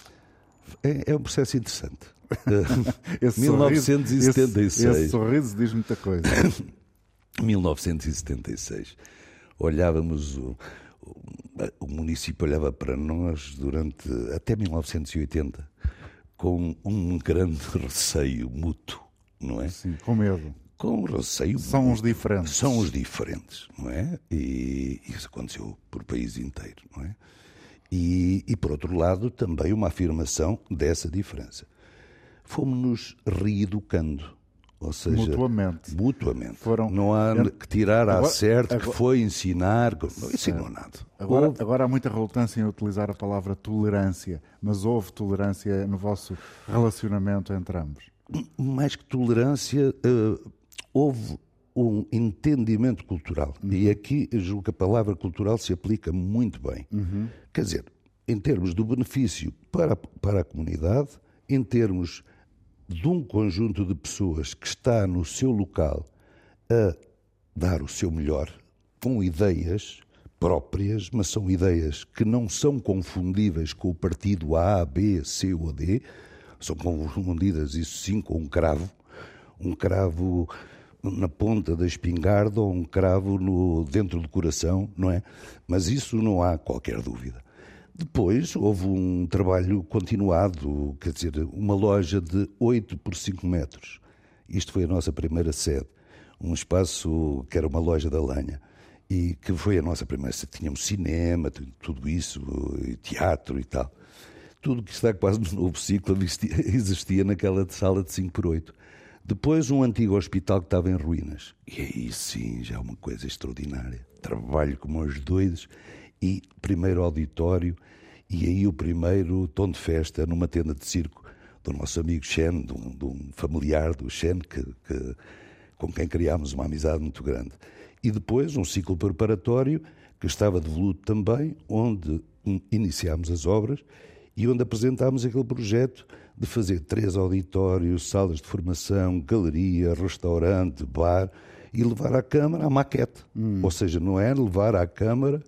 É, é um processo interessante. <laughs> esse 1976. Sorriso, esse, esse sorriso diz muita coisa. <coughs> 1976. Olhávamos, o, o, município olhava para nós durante até 1980 com um grande receio mútuo, não é? Sim, com medo. Com receio. São mútuo. os diferentes. São os diferentes, não é? E isso aconteceu por país inteiro, não é? E, e por outro lado, também uma afirmação dessa diferença. Fomos-nos reeducando ou seja, mutuamente. Mutuamente. Foram, não há que tirar a certo que foi ensinar. Não ensinou nada. Agora, houve... agora há muita relutância em utilizar a palavra tolerância, mas houve tolerância no vosso relacionamento entre ambos? Mais que tolerância, uh, houve um entendimento cultural. Uhum. E aqui julgo que a palavra cultural se aplica muito bem. Uhum. Quer dizer, em termos do benefício para, para a comunidade, em termos de um conjunto de pessoas que está no seu local a dar o seu melhor, com ideias próprias, mas são ideias que não são confundíveis com o partido A, B, C ou D, são confundidas, isso sim, com um cravo, um cravo na ponta da espingarda ou um cravo no, dentro do coração, não é? Mas isso não há qualquer dúvida. Depois houve um trabalho continuado, quer dizer, uma loja de 8 por 5 metros. Isto foi a nossa primeira sede. Um espaço que era uma loja da lenha e que foi a nossa primeira sede. Tínhamos cinema, tudo isso, e teatro e tal. Tudo que está quase no novo ciclo existia naquela sala de 5 por 8. Depois um antigo hospital que estava em ruínas. E aí sim, já é uma coisa extraordinária. Trabalho como os doidos e primeiro auditório e aí o primeiro tom de festa numa tenda de circo do nosso amigo Shen, de um, de um familiar do Shen, que, que, com quem criámos uma amizade muito grande. E depois um ciclo preparatório que estava devoluto também, onde iniciámos as obras e onde apresentámos aquele projeto de fazer três auditórios, salas de formação, galeria, restaurante, bar e levar à Câmara a maquete. Hum. Ou seja, não é levar à Câmara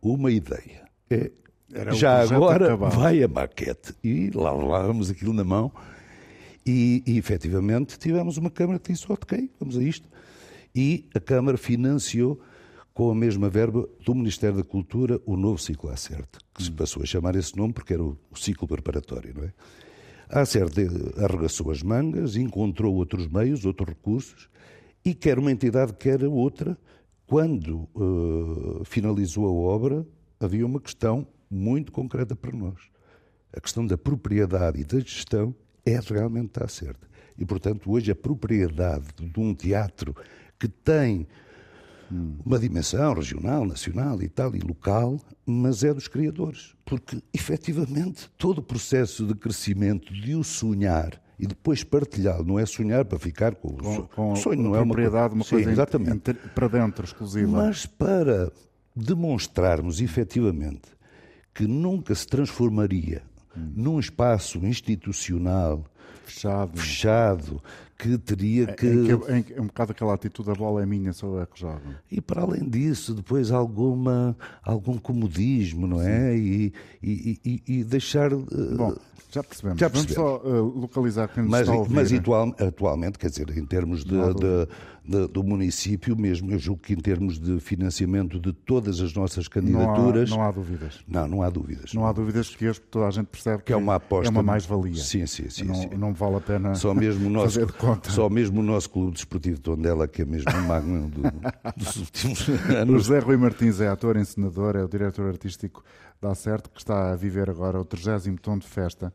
uma ideia, é era Já agora vai a maquete. E lá levávamos aquilo na mão. E, e efetivamente tivemos uma Câmara que disse: Ok, vamos a isto. E a Câmara financiou, com a mesma verba do Ministério da Cultura, o novo ciclo Acerte, que se hum. passou a chamar esse nome porque era o, o ciclo preparatório, não é? A Acerte arregaçou as mangas, encontrou outros meios, outros recursos, e quer uma entidade, quer outra, quando uh, finalizou a obra, havia uma questão muito concreta para nós. A questão da propriedade e da gestão é realmente está certa. E, portanto, hoje a propriedade de um teatro que tem uma dimensão regional, nacional e tal, e local, mas é dos criadores. Porque, efetivamente, todo o processo de crescimento, de o sonhar e depois partilhá-lo, não é sonhar para ficar com, com, com o sonho, não é uma propriedade, uma coisa, coisa exatamente. para dentro, exclusiva. Mas para demonstrarmos efetivamente que nunca se transformaria hum. num espaço institucional fechado, fechado que teria que... Em, que, em, um bocado aquela atitude, a bola é minha, sou eu que jogo. E para além disso, depois alguma, algum comodismo, não é? E, e, e, e, deixar... Bom, já percebemos. Já percebemos. Vamos só uh, localizar quem mas, está a ouvir. Mas atual, atualmente, quer dizer, em termos de, de, de, do município mesmo, eu julgo que em termos de financiamento de todas as nossas candidaturas... Não há, não há dúvidas. Não, não há dúvidas. Não há dúvidas que este toda a gente percebe que, que é uma aposta. É uma mais-valia. Sim, sim, sim. Não, sim. não vale a pena só mesmo o <laughs> nosso, fazer de conta. Só mesmo o nosso clube desportivo de Tondela, que é mesmo o magno do, <laughs> dos últimos anos. O José Rui Martins é ator, encenador, é o diretor artístico da Certo, que está a viver agora o 30 tom de festa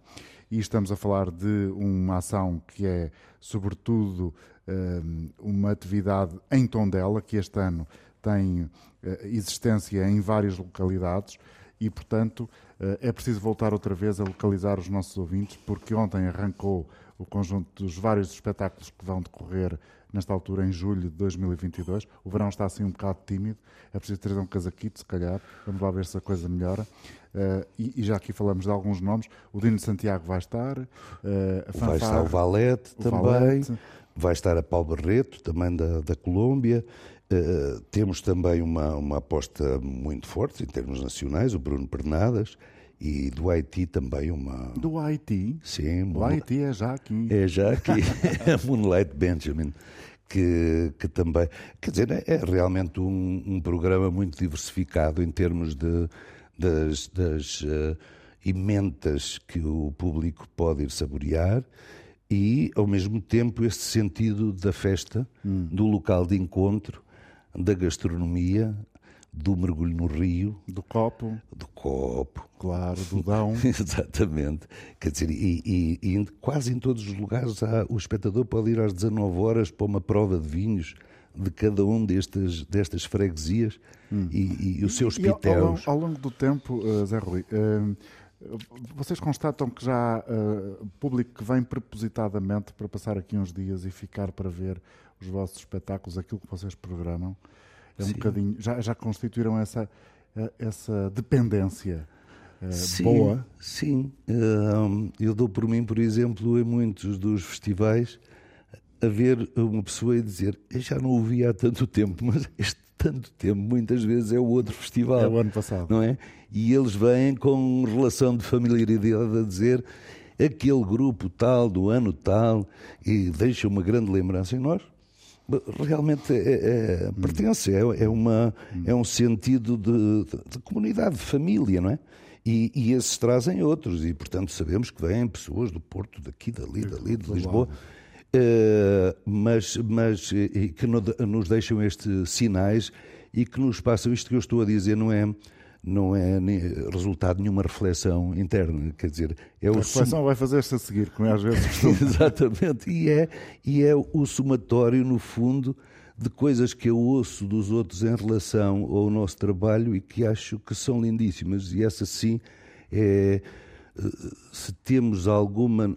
e estamos a falar de uma ação que é, sobretudo, hum, uma atividade em Tondela, que este ano tem eh, existência em várias localidades e, portanto, eh, é preciso voltar outra vez a localizar os nossos ouvintes, porque ontem arrancou o conjunto dos vários espetáculos que vão decorrer nesta altura, em julho de 2022. O verão está assim um bocado tímido, é preciso trazer um casaquito, se calhar. Vamos lá ver se a coisa melhora. Uh, e, e, já aqui falamos de alguns nomes. O Dino Santiago vai estar. Uh, vai estar o Valete o também. Valete. Vai estar a Paulo Barreto, também da, da Colômbia. Uh, temos também uma, uma aposta muito forte em termos nacionais, o Bruno Pernadas. E do Haiti também uma. Do Haiti? Sim. O Haiti é já aqui. É já aqui. <laughs> é Moonlight Benjamin. Que, que também. Quer dizer, é, é realmente um, um programa muito diversificado em termos de, das, das uh, emendas que o público pode ir saborear e, ao mesmo tempo, esse sentido da festa, hum. do local de encontro, da gastronomia, do mergulho no rio. Do copo. Do copo. Claro, do dão. <laughs> Exatamente. Quer dizer, e, e, e, quase em todos os lugares há, o espectador pode ir às 19 horas para uma prova de vinhos de cada um destas, destas freguesias hum. e, e, os seus pitéus. Ao, ao, longo do tempo, uh, Zé Rui, uh, vocês constatam que já há uh, público que vem propositadamente para passar aqui uns dias e ficar para ver os vossos espetáculos, aquilo que vocês programam? É um Sim. bocadinho. Já, já constituíram essa, essa dependência? sim, boa. Sim, eu dou por mim, por exemplo, em muitos dos festivais, a ver uma pessoa e dizer eu já não o vi há tanto tempo, <laughs> mas este tanto tempo muitas vezes é o outro festival. É o ano passado. Não é? E eles vêm com relação de familiaridade a dizer aquele grupo tal, do ano tal, e deixa uma grande lembrança em nós. Realmente é, é, hum. pertence, é, é, uma, hum. é um sentido de, de, de comunidade, de família, não é? E, e, esses trazem outros, e portanto sabemos que vêm pessoas do Porto, daqui, dali, dali, de Lisboa. Uh, mas, mas que nos deixam estes sinais e que nos passam isto que eu estou a dizer não é não é resultado de nenhuma reflexão interna, quer dizer, é a reflexão sum... vai fazer-se a seguir, como é às vezes <laughs> Exatamente, e é, e é o somatório, no fundo, de coisas que eu ouço dos outros em relação ao nosso trabalho e que acho que são lindíssimas, e essa sim é se temos alguma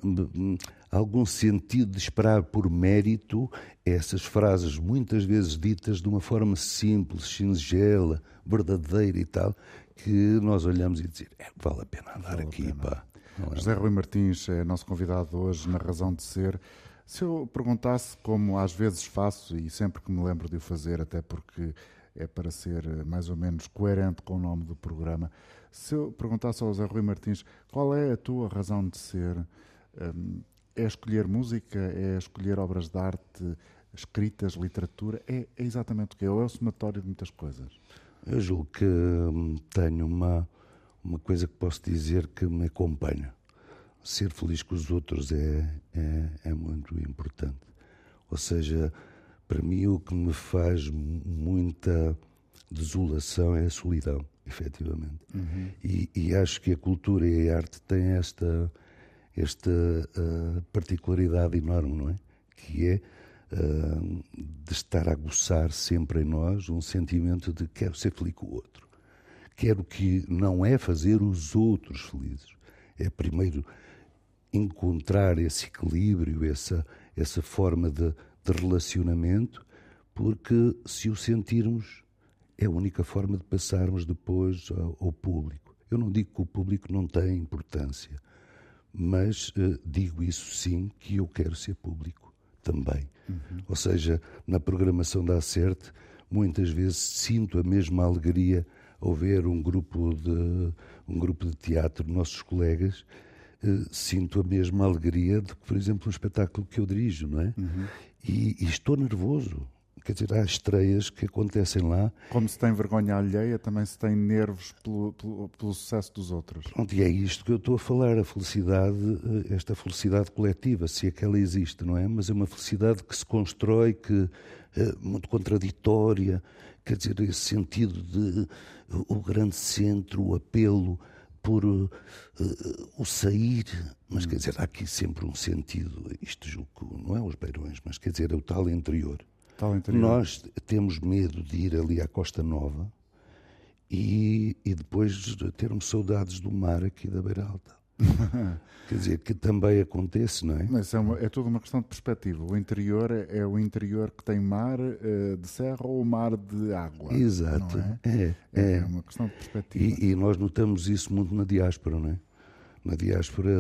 algum sentido de esperar por mérito essas frases, muitas vezes ditas de uma forma simples, singela, verdadeira e tal, que nós olhamos e dizemos, é, vale a pena andar vale aqui, pena. pá. É? José Rui Martins é nosso convidado hoje na Razão de Ser. Se eu perguntasse, como às vezes faço e sempre que me lembro de o fazer, até porque é para ser mais ou menos coerente com o nome do programa, se eu perguntasse ao José Rui Martins qual é a tua razão de ser, um, é escolher música, é escolher obras de arte, escritas, literatura, é, é exatamente o que é, é o somatório de muitas coisas? Eu julgo que hum, tenho uma, uma coisa que posso dizer que me acompanha. Ser feliz com os outros é, é, é muito importante. Ou seja, para mim o que me faz muita desolação é a solidão, efetivamente. Uhum. E, e, acho que a cultura e a arte têm esta esta uh, particularidade enorme, não é? Que é uh, de estar a aguçar sempre em nós um sentimento de quero ser feliz com o outro. Quero que não é fazer os outros felizes, é primeiro encontrar esse equilíbrio, essa, essa forma de, de relacionamento, porque se o sentirmos, é a única forma de passarmos depois ao, ao público. Eu não digo que o público não tem importância, mas uh, digo isso sim que eu quero ser público também. Uhum. Ou seja, na programação da Acerte, muitas vezes sinto a mesma alegria ao ver um grupo de um grupo de teatro, nossos colegas, uh, sinto a mesma alegria de, por exemplo, um espetáculo que eu dirijo, não é? Uhum. E, e estou nervoso Quer dizer, há estreias que acontecem lá. Como se tem vergonha alheia, também se tem nervos pelo, pelo, pelo sucesso dos outros. Pronto, e é isto que eu estou a falar, a felicidade, eh, esta felicidade coletiva, se é que ela existe, não é? Mas é uma felicidade que se constrói, que é muito contraditória, quer dizer, esse sentido de o grande centro, o apelo por uh, o sair, mas quer dizer, há aqui sempre um sentido, isto julgo, não é os beirões, mas quer dizer, é o tal interior. Nós temos medo de ir ali à Costa Nova e, e depois termos saudades do mar aqui da Beira Alta. <laughs> Quer dizer, que também acontece, não é? Mas é, uma, é toda uma questão de perspectiva. O interior é, é o interior que tem mar uh, de serra ou mar de água. Exato. É? É, é? é, uma questão de perspectiva. E, e, nós notamos isso muito na diáspora, não é? Na diáspora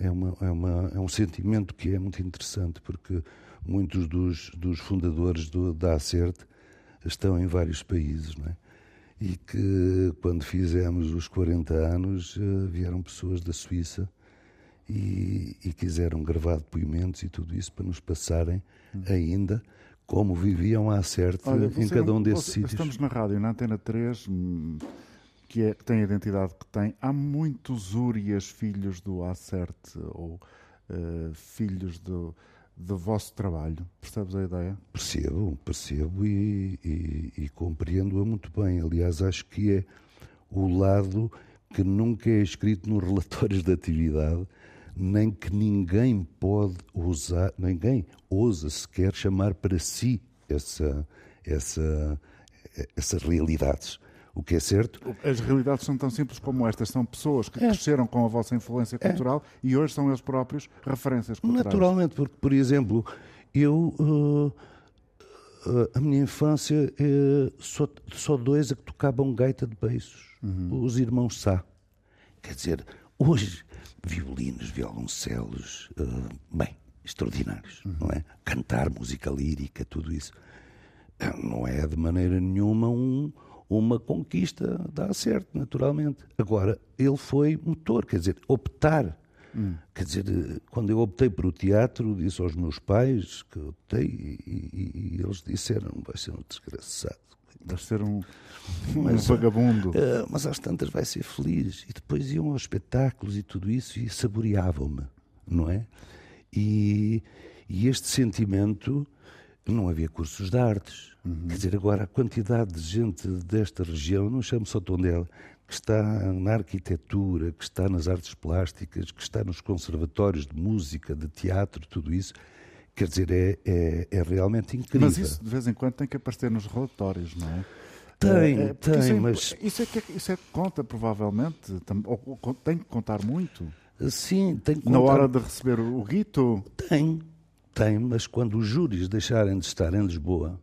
é, uma, é, uma, é um sentimento que é muito interessante, porque muitos dos, dos fundadores do, da Acerte estão em vários países, não é? E que quando fizemos os 40 anos eh, vieram pessoas da Suíça e, e quiseram gravar depoimentos e tudo isso para nos passarem hum. ainda como viviam a Acerte Olha, em cada um desses você, sítios. Estamos na rádio, na Antena 3, hum, que, é, que tem a identidade que tem. Há muitos Úrias filhos do Acerte ou uh, filhos do do vosso trabalho. Percebes a ideia? Percebo, percebo e, e, e compreendo-a muito bem. Aliás, acho que é o lado que nunca é escrito nos <laughs> relatórios de atividade, nem que ninguém pode usar, ninguém ousa sequer chamar para si essa, essa, essas realidades. O que é certo. As realidades são tão simples como estas. São pessoas que é. cresceram com a vossa influência é. cultural é. e hoje são eles próprios referências culturais. Naturalmente, porque, por exemplo, eu. Uh, uh, a minha infância, uh, só, só dois a que tocavam gaita de beiços. Uhum. Os irmãos Sá. Quer dizer, hoje, violinos, violoncelos, bem, extraordinários, uhum. não é? Cantar, música lírica, tudo isso. Não é de maneira nenhuma um uma conquista dá certo, naturalmente. Agora, ele foi motor, quer dizer, optar. Hum. Quer dizer, quando eu optei para o teatro, disse aos meus pais que optei e, e, e eles disseram: vai ser um desgraçado. Vai ser um, mas, um vagabundo. Uh, mas às tantas vai ser feliz. E depois iam aos espetáculos e tudo isso e saboreavam-me, não é? E, e este sentimento não havia cursos de artes. Uhum. Quer dizer, agora a quantidade de gente desta região, não chamo só Tondela, que está na arquitetura, que está nas artes plásticas, que está nos conservatórios de música, de teatro, tudo isso, quer dizer, é, é, é realmente incrível. Mas isso de vez em quando tem que aparecer nos relatórios, não é? Tem, é, tem, isso é, mas. Isso é, que, isso é que conta, provavelmente. Ou, ou, tem que contar muito. Sim, tem que contar. Na hora de receber o rito? Tem, tem, mas quando os júris deixarem de estar em Lisboa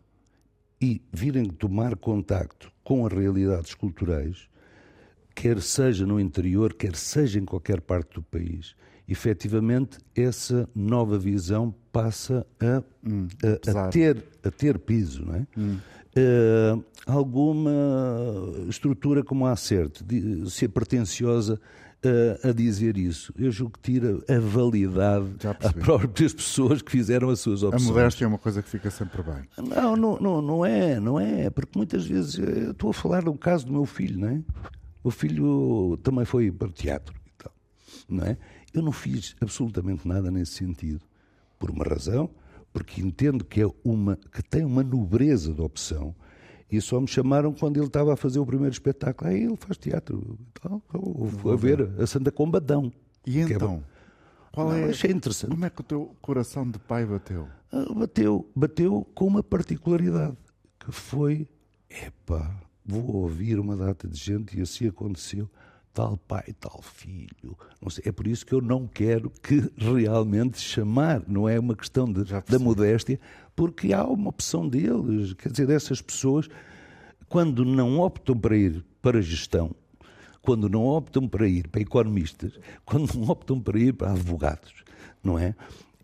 e virem tomar contacto com as realidades culturais, quer seja no interior, quer seja em qualquer parte do país, efetivamente essa nova visão passa a, hum, a, a ter, a ter piso. Não é? Hum. Uh, alguma estrutura como a Acerte, ser pretenciosa a, a, dizer isso. Eu julgo que tira a validade a próprias pessoas que fizeram as suas opções. A modéstia é uma coisa que fica sempre bem. Não, não, não, não é, não é, porque muitas vezes eu estou a falar do caso do meu filho, não é? O filho também foi para o teatro e tal, não é? Eu não fiz absolutamente nada nesse sentido, por uma razão, porque entendo que é uma que tem uma nobreza de opção e só me chamaram quando ele estava a fazer o primeiro espetáculo. Aí ele faz teatro. Então, vou a ver a Santa Combadão. E é então? Qual Não, é, achei interessante. Como é que o teu coração de pai bateu? Ah, Bateu, bateu com uma particularidade, que foi, epá, vou ouvir uma data de gente e assim aconteceu, tal pai, tal filho, não sei, é por isso que eu não quero que <laughs> realmente chamar, não é uma questão de, da modéstia, porque há uma opção deles, quer dizer, dessas pessoas, quando não optam para ir para a gestão, quando não optam para ir para economistas, <laughs> quando não optam para ir para advogados, não é?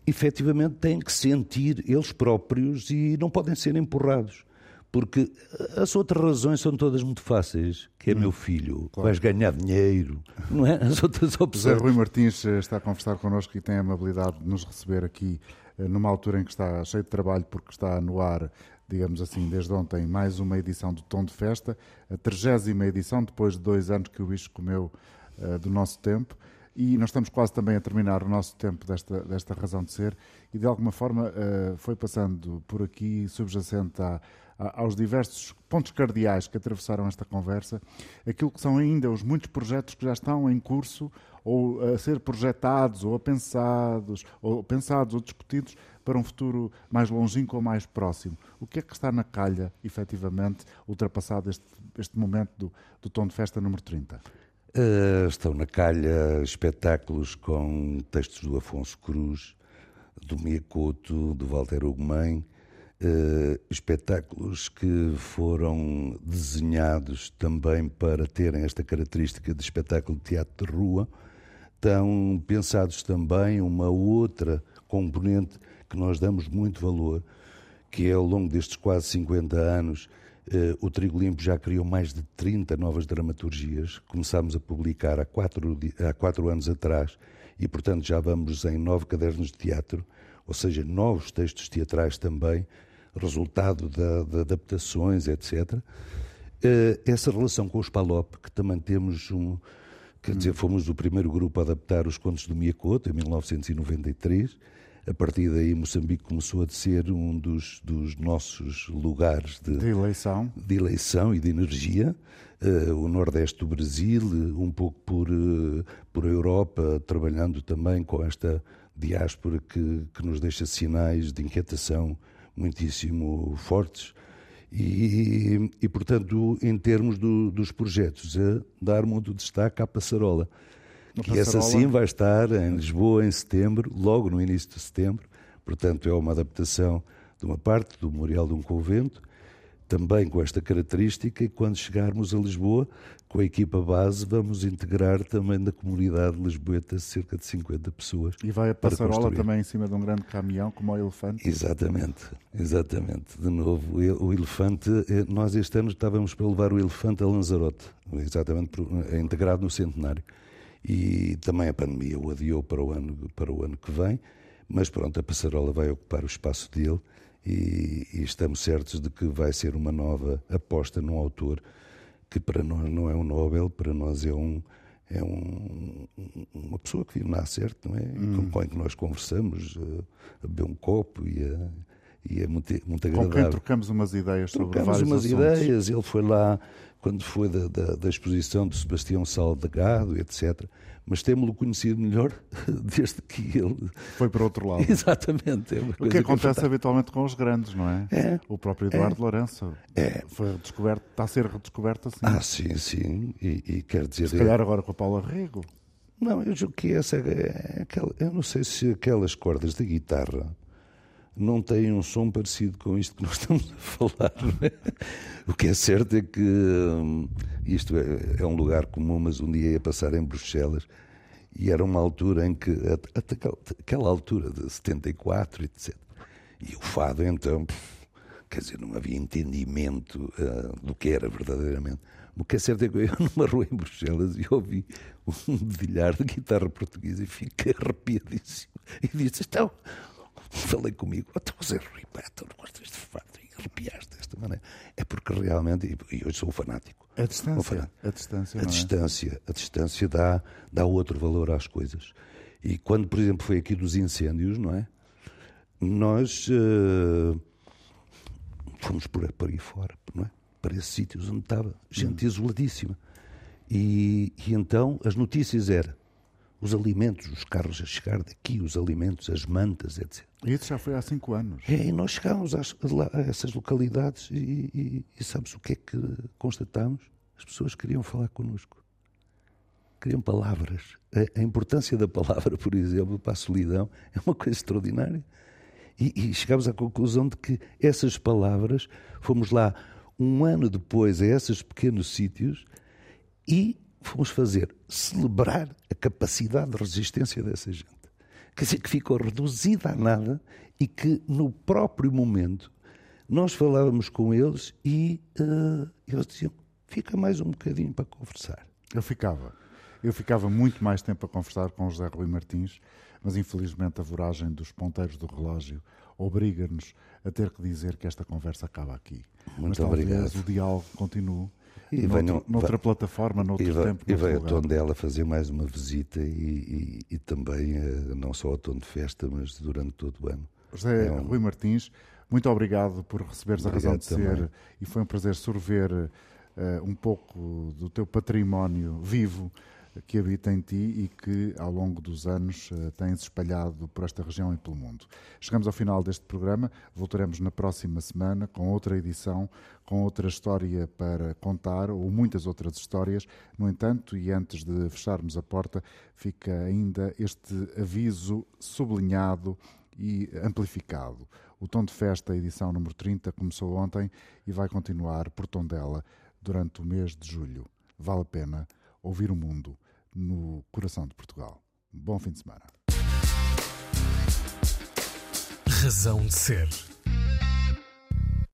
Efetivamente têm que sentir eles próprios e não podem ser empurrados. Porque as outras razões são todas muito fáceis, que é meu filho, vais ganhar dinheiro, não é? As outras José opções. Rui Martins eh, está a conversar connosco e tem a amabilidade de nos receber aqui eh, numa altura em que está cheio de trabalho, porque está no ar, digamos assim, desde ontem, mais uma edição do Tom de Festa, a trigésima edição, depois de dois anos que o bicho comeu eh, do nosso tempo. E nós estamos quase também a terminar o nosso tempo desta, desta razão de ser e de alguma forma eh, foi passando por aqui, subjacente a- aos diversos pontos cardeais que atravessaram esta conversa, aquilo que são ainda os muitos projetos que já estão em curso ou a ser projetados ou a pensados ou pensados ou discutidos para um futuro mais longínquo ou mais próximo. O que é que está na calha, efetivamente, ultrapassado este, este momento do, do tom de festa número 30? Uh, estão na calha espetáculos com textos do Afonso Cruz, do Miyakoto, do Walter Ugumem, uh, espetáculos que foram desenhados também para terem esta característica de espetáculo de teatro de rua, estão pensados também uma outra componente que nós damos muito valor, que é ao longo destes quase 50 anos, eh, o Trigo Limpo já criou mais de 30 novas dramaturgias. Começámos a publicar há quatro, há quatro anos atrás e, portanto, já vamos em nove cadernos de teatro, ou seja, novos textos teatrais também, resultado da- de adaptações, etc. Eh, essa relação com os Palop, que também temos um. Quer dizer, fomos o primeiro grupo a adaptar os contos do Miyakoto, em 1993. A partir daí, Moçambique começou a ser um dos, dos nossos lugares de, De eleição? de eleição e de energia. Eh, o Nordeste do Brasil, eh, um pouco por, eh, por Europa, trabalhando também com esta diáspora que, que nos deixa sinais de inquietação muitíssimo fortes. E, e, portanto, em termos do- dos projetos, a dar muito destaque à Passarola. A que essa Passarola- sim vai estar em Lisboa em setembro, logo no início de setembro. Portanto, é uma adaptação de uma parte do Memorial de um Convento, também com esta característica, e quando chegarmos a Lisboa, com a equipa base, vamos integrar também da comunidade lisboeta cerca de 50 pessoas. E vai a passarola também em cima de um grande caminhão, como o elefante? Exatamente, exatamente. De novo, o elefante, eh, nós este ano estávamos para levar o elefante a Lanzarote, exatamente eh, integrado no centenário. E também a pandemia o adiou para o ano, para o ano que vem, mas pronto, a passarola vai ocupar o espaço dele e, e estamos certos de que vai ser uma nova aposta num autor que para nós não é um Nobel, para nós é um é um, uma pessoa que vive na certo, não é? Com, com quem nós conversamos, eh, a beber um copo e é, e é muito, muito Com quem agradável. trocamos umas ideias sobre Trocámos vários umas assuntos. ideias, ele foi lá quando foi da, da, da exposição de Sebastião Salgado, etc. Mas temos-lo conhecido melhor <laughs> desde que ele. Foi para outro lado. <laughs> Exatamente. É O que acontece fantástica. habitualmente com os grandes, não é? É. O próprio Eduardo Lourenço foi redescoberto, está a ser redescoberto assim. Ah, sim, sim. E, e quer dizer. Se calhar agora com a Paula Rego. Não, eu julgo que essa é aquela. Eu não sei se aquelas cordas da guitarra não têm um som parecido com isto que nós <laughs> estamos a falar. é? O que é certo é que hum, isto é, é um lugar comum, mas um dia ia passar em Bruxelas e era uma altura em que, at- até aquela- altura de 74, etc. E o fado, então, pff, quer dizer, não havia entendimento ah, do que era verdadeiramente. O que é certo é que eu ia <laughs> numa rua em Bruxelas e ouvi um dedilhar de guitarra portuguesa e fiquei arrepiadíssimo. E disse: então, falei comigo, Rui, pá, tu não gostas de fado e arrepiaste desta maneira. É porque realmente, e e eu sou fanático. A distância. falar. A distância, A é? distância, a distância dá, dá outro valor às coisas. E quando, por exemplo, foi aqui dos incêndios, não é? Nós eh, fomos por, por aí fora, não é? Para esses sítios onde estava gente isoladíssima. E, e então as notícias eram: os alimentos, os carros a chegar daqui, os alimentos, as mantas, etc. E isso já foi há cinco anos. É, e nós chegámos às, a essas localidades e, e, e sabes o que é que constatamos? As pessoas queriam falar connosco. Queriam palavras. A, a importância da palavra, por exemplo, para a solidão, é uma coisa extraordinária. E, e chegámos à conclusão de que essas palavras, fomos lá um ano depois a esses pequenos sítios e fomos fazer celebrar a capacidade de resistência dessa gente. Quer dizer, que ficou reduzida a nada e que no próprio momento nós falávamos com eles e uh, eles diziam: fica mais um bocadinho para conversar. Eu ficava. Eu ficava muito mais tempo a conversar com o José Rui Martins, mas infelizmente a voragem dos ponteiros do relógio obriga-nos a ter que dizer que esta conversa acaba aqui. Muito mas talvez obrigado. o diálogo continue E noutro, venham- noutra vai- plataforma, noutro E, vai, tempo, e veio a. Tondela fazer mais uma visita e, e- e também, eh, não só ao tom de festa, mas durante todo o ano. José É um- Rui Martins, muito obrigado por receberes a razão de Obrigado ser também. e foi um prazer sorver eh, um pouco do teu património vivo que habita em ti e que ao longo dos anos eh, tens espalhado por esta região e pelo mundo. Chegamos ao final deste programa, voltaremos na próxima semana com outra edição, com outra história para contar ou muitas outras histórias. No entanto, e antes de fecharmos a porta, fica ainda este aviso sublinhado e amplificado. O Tom de Festa, edição número 30, começou ontem e vai continuar por Tondela durante o mês de julho. Vale a pena ouvir o mundo no coração de Portugal. Bom fim de semana. Razão de ser.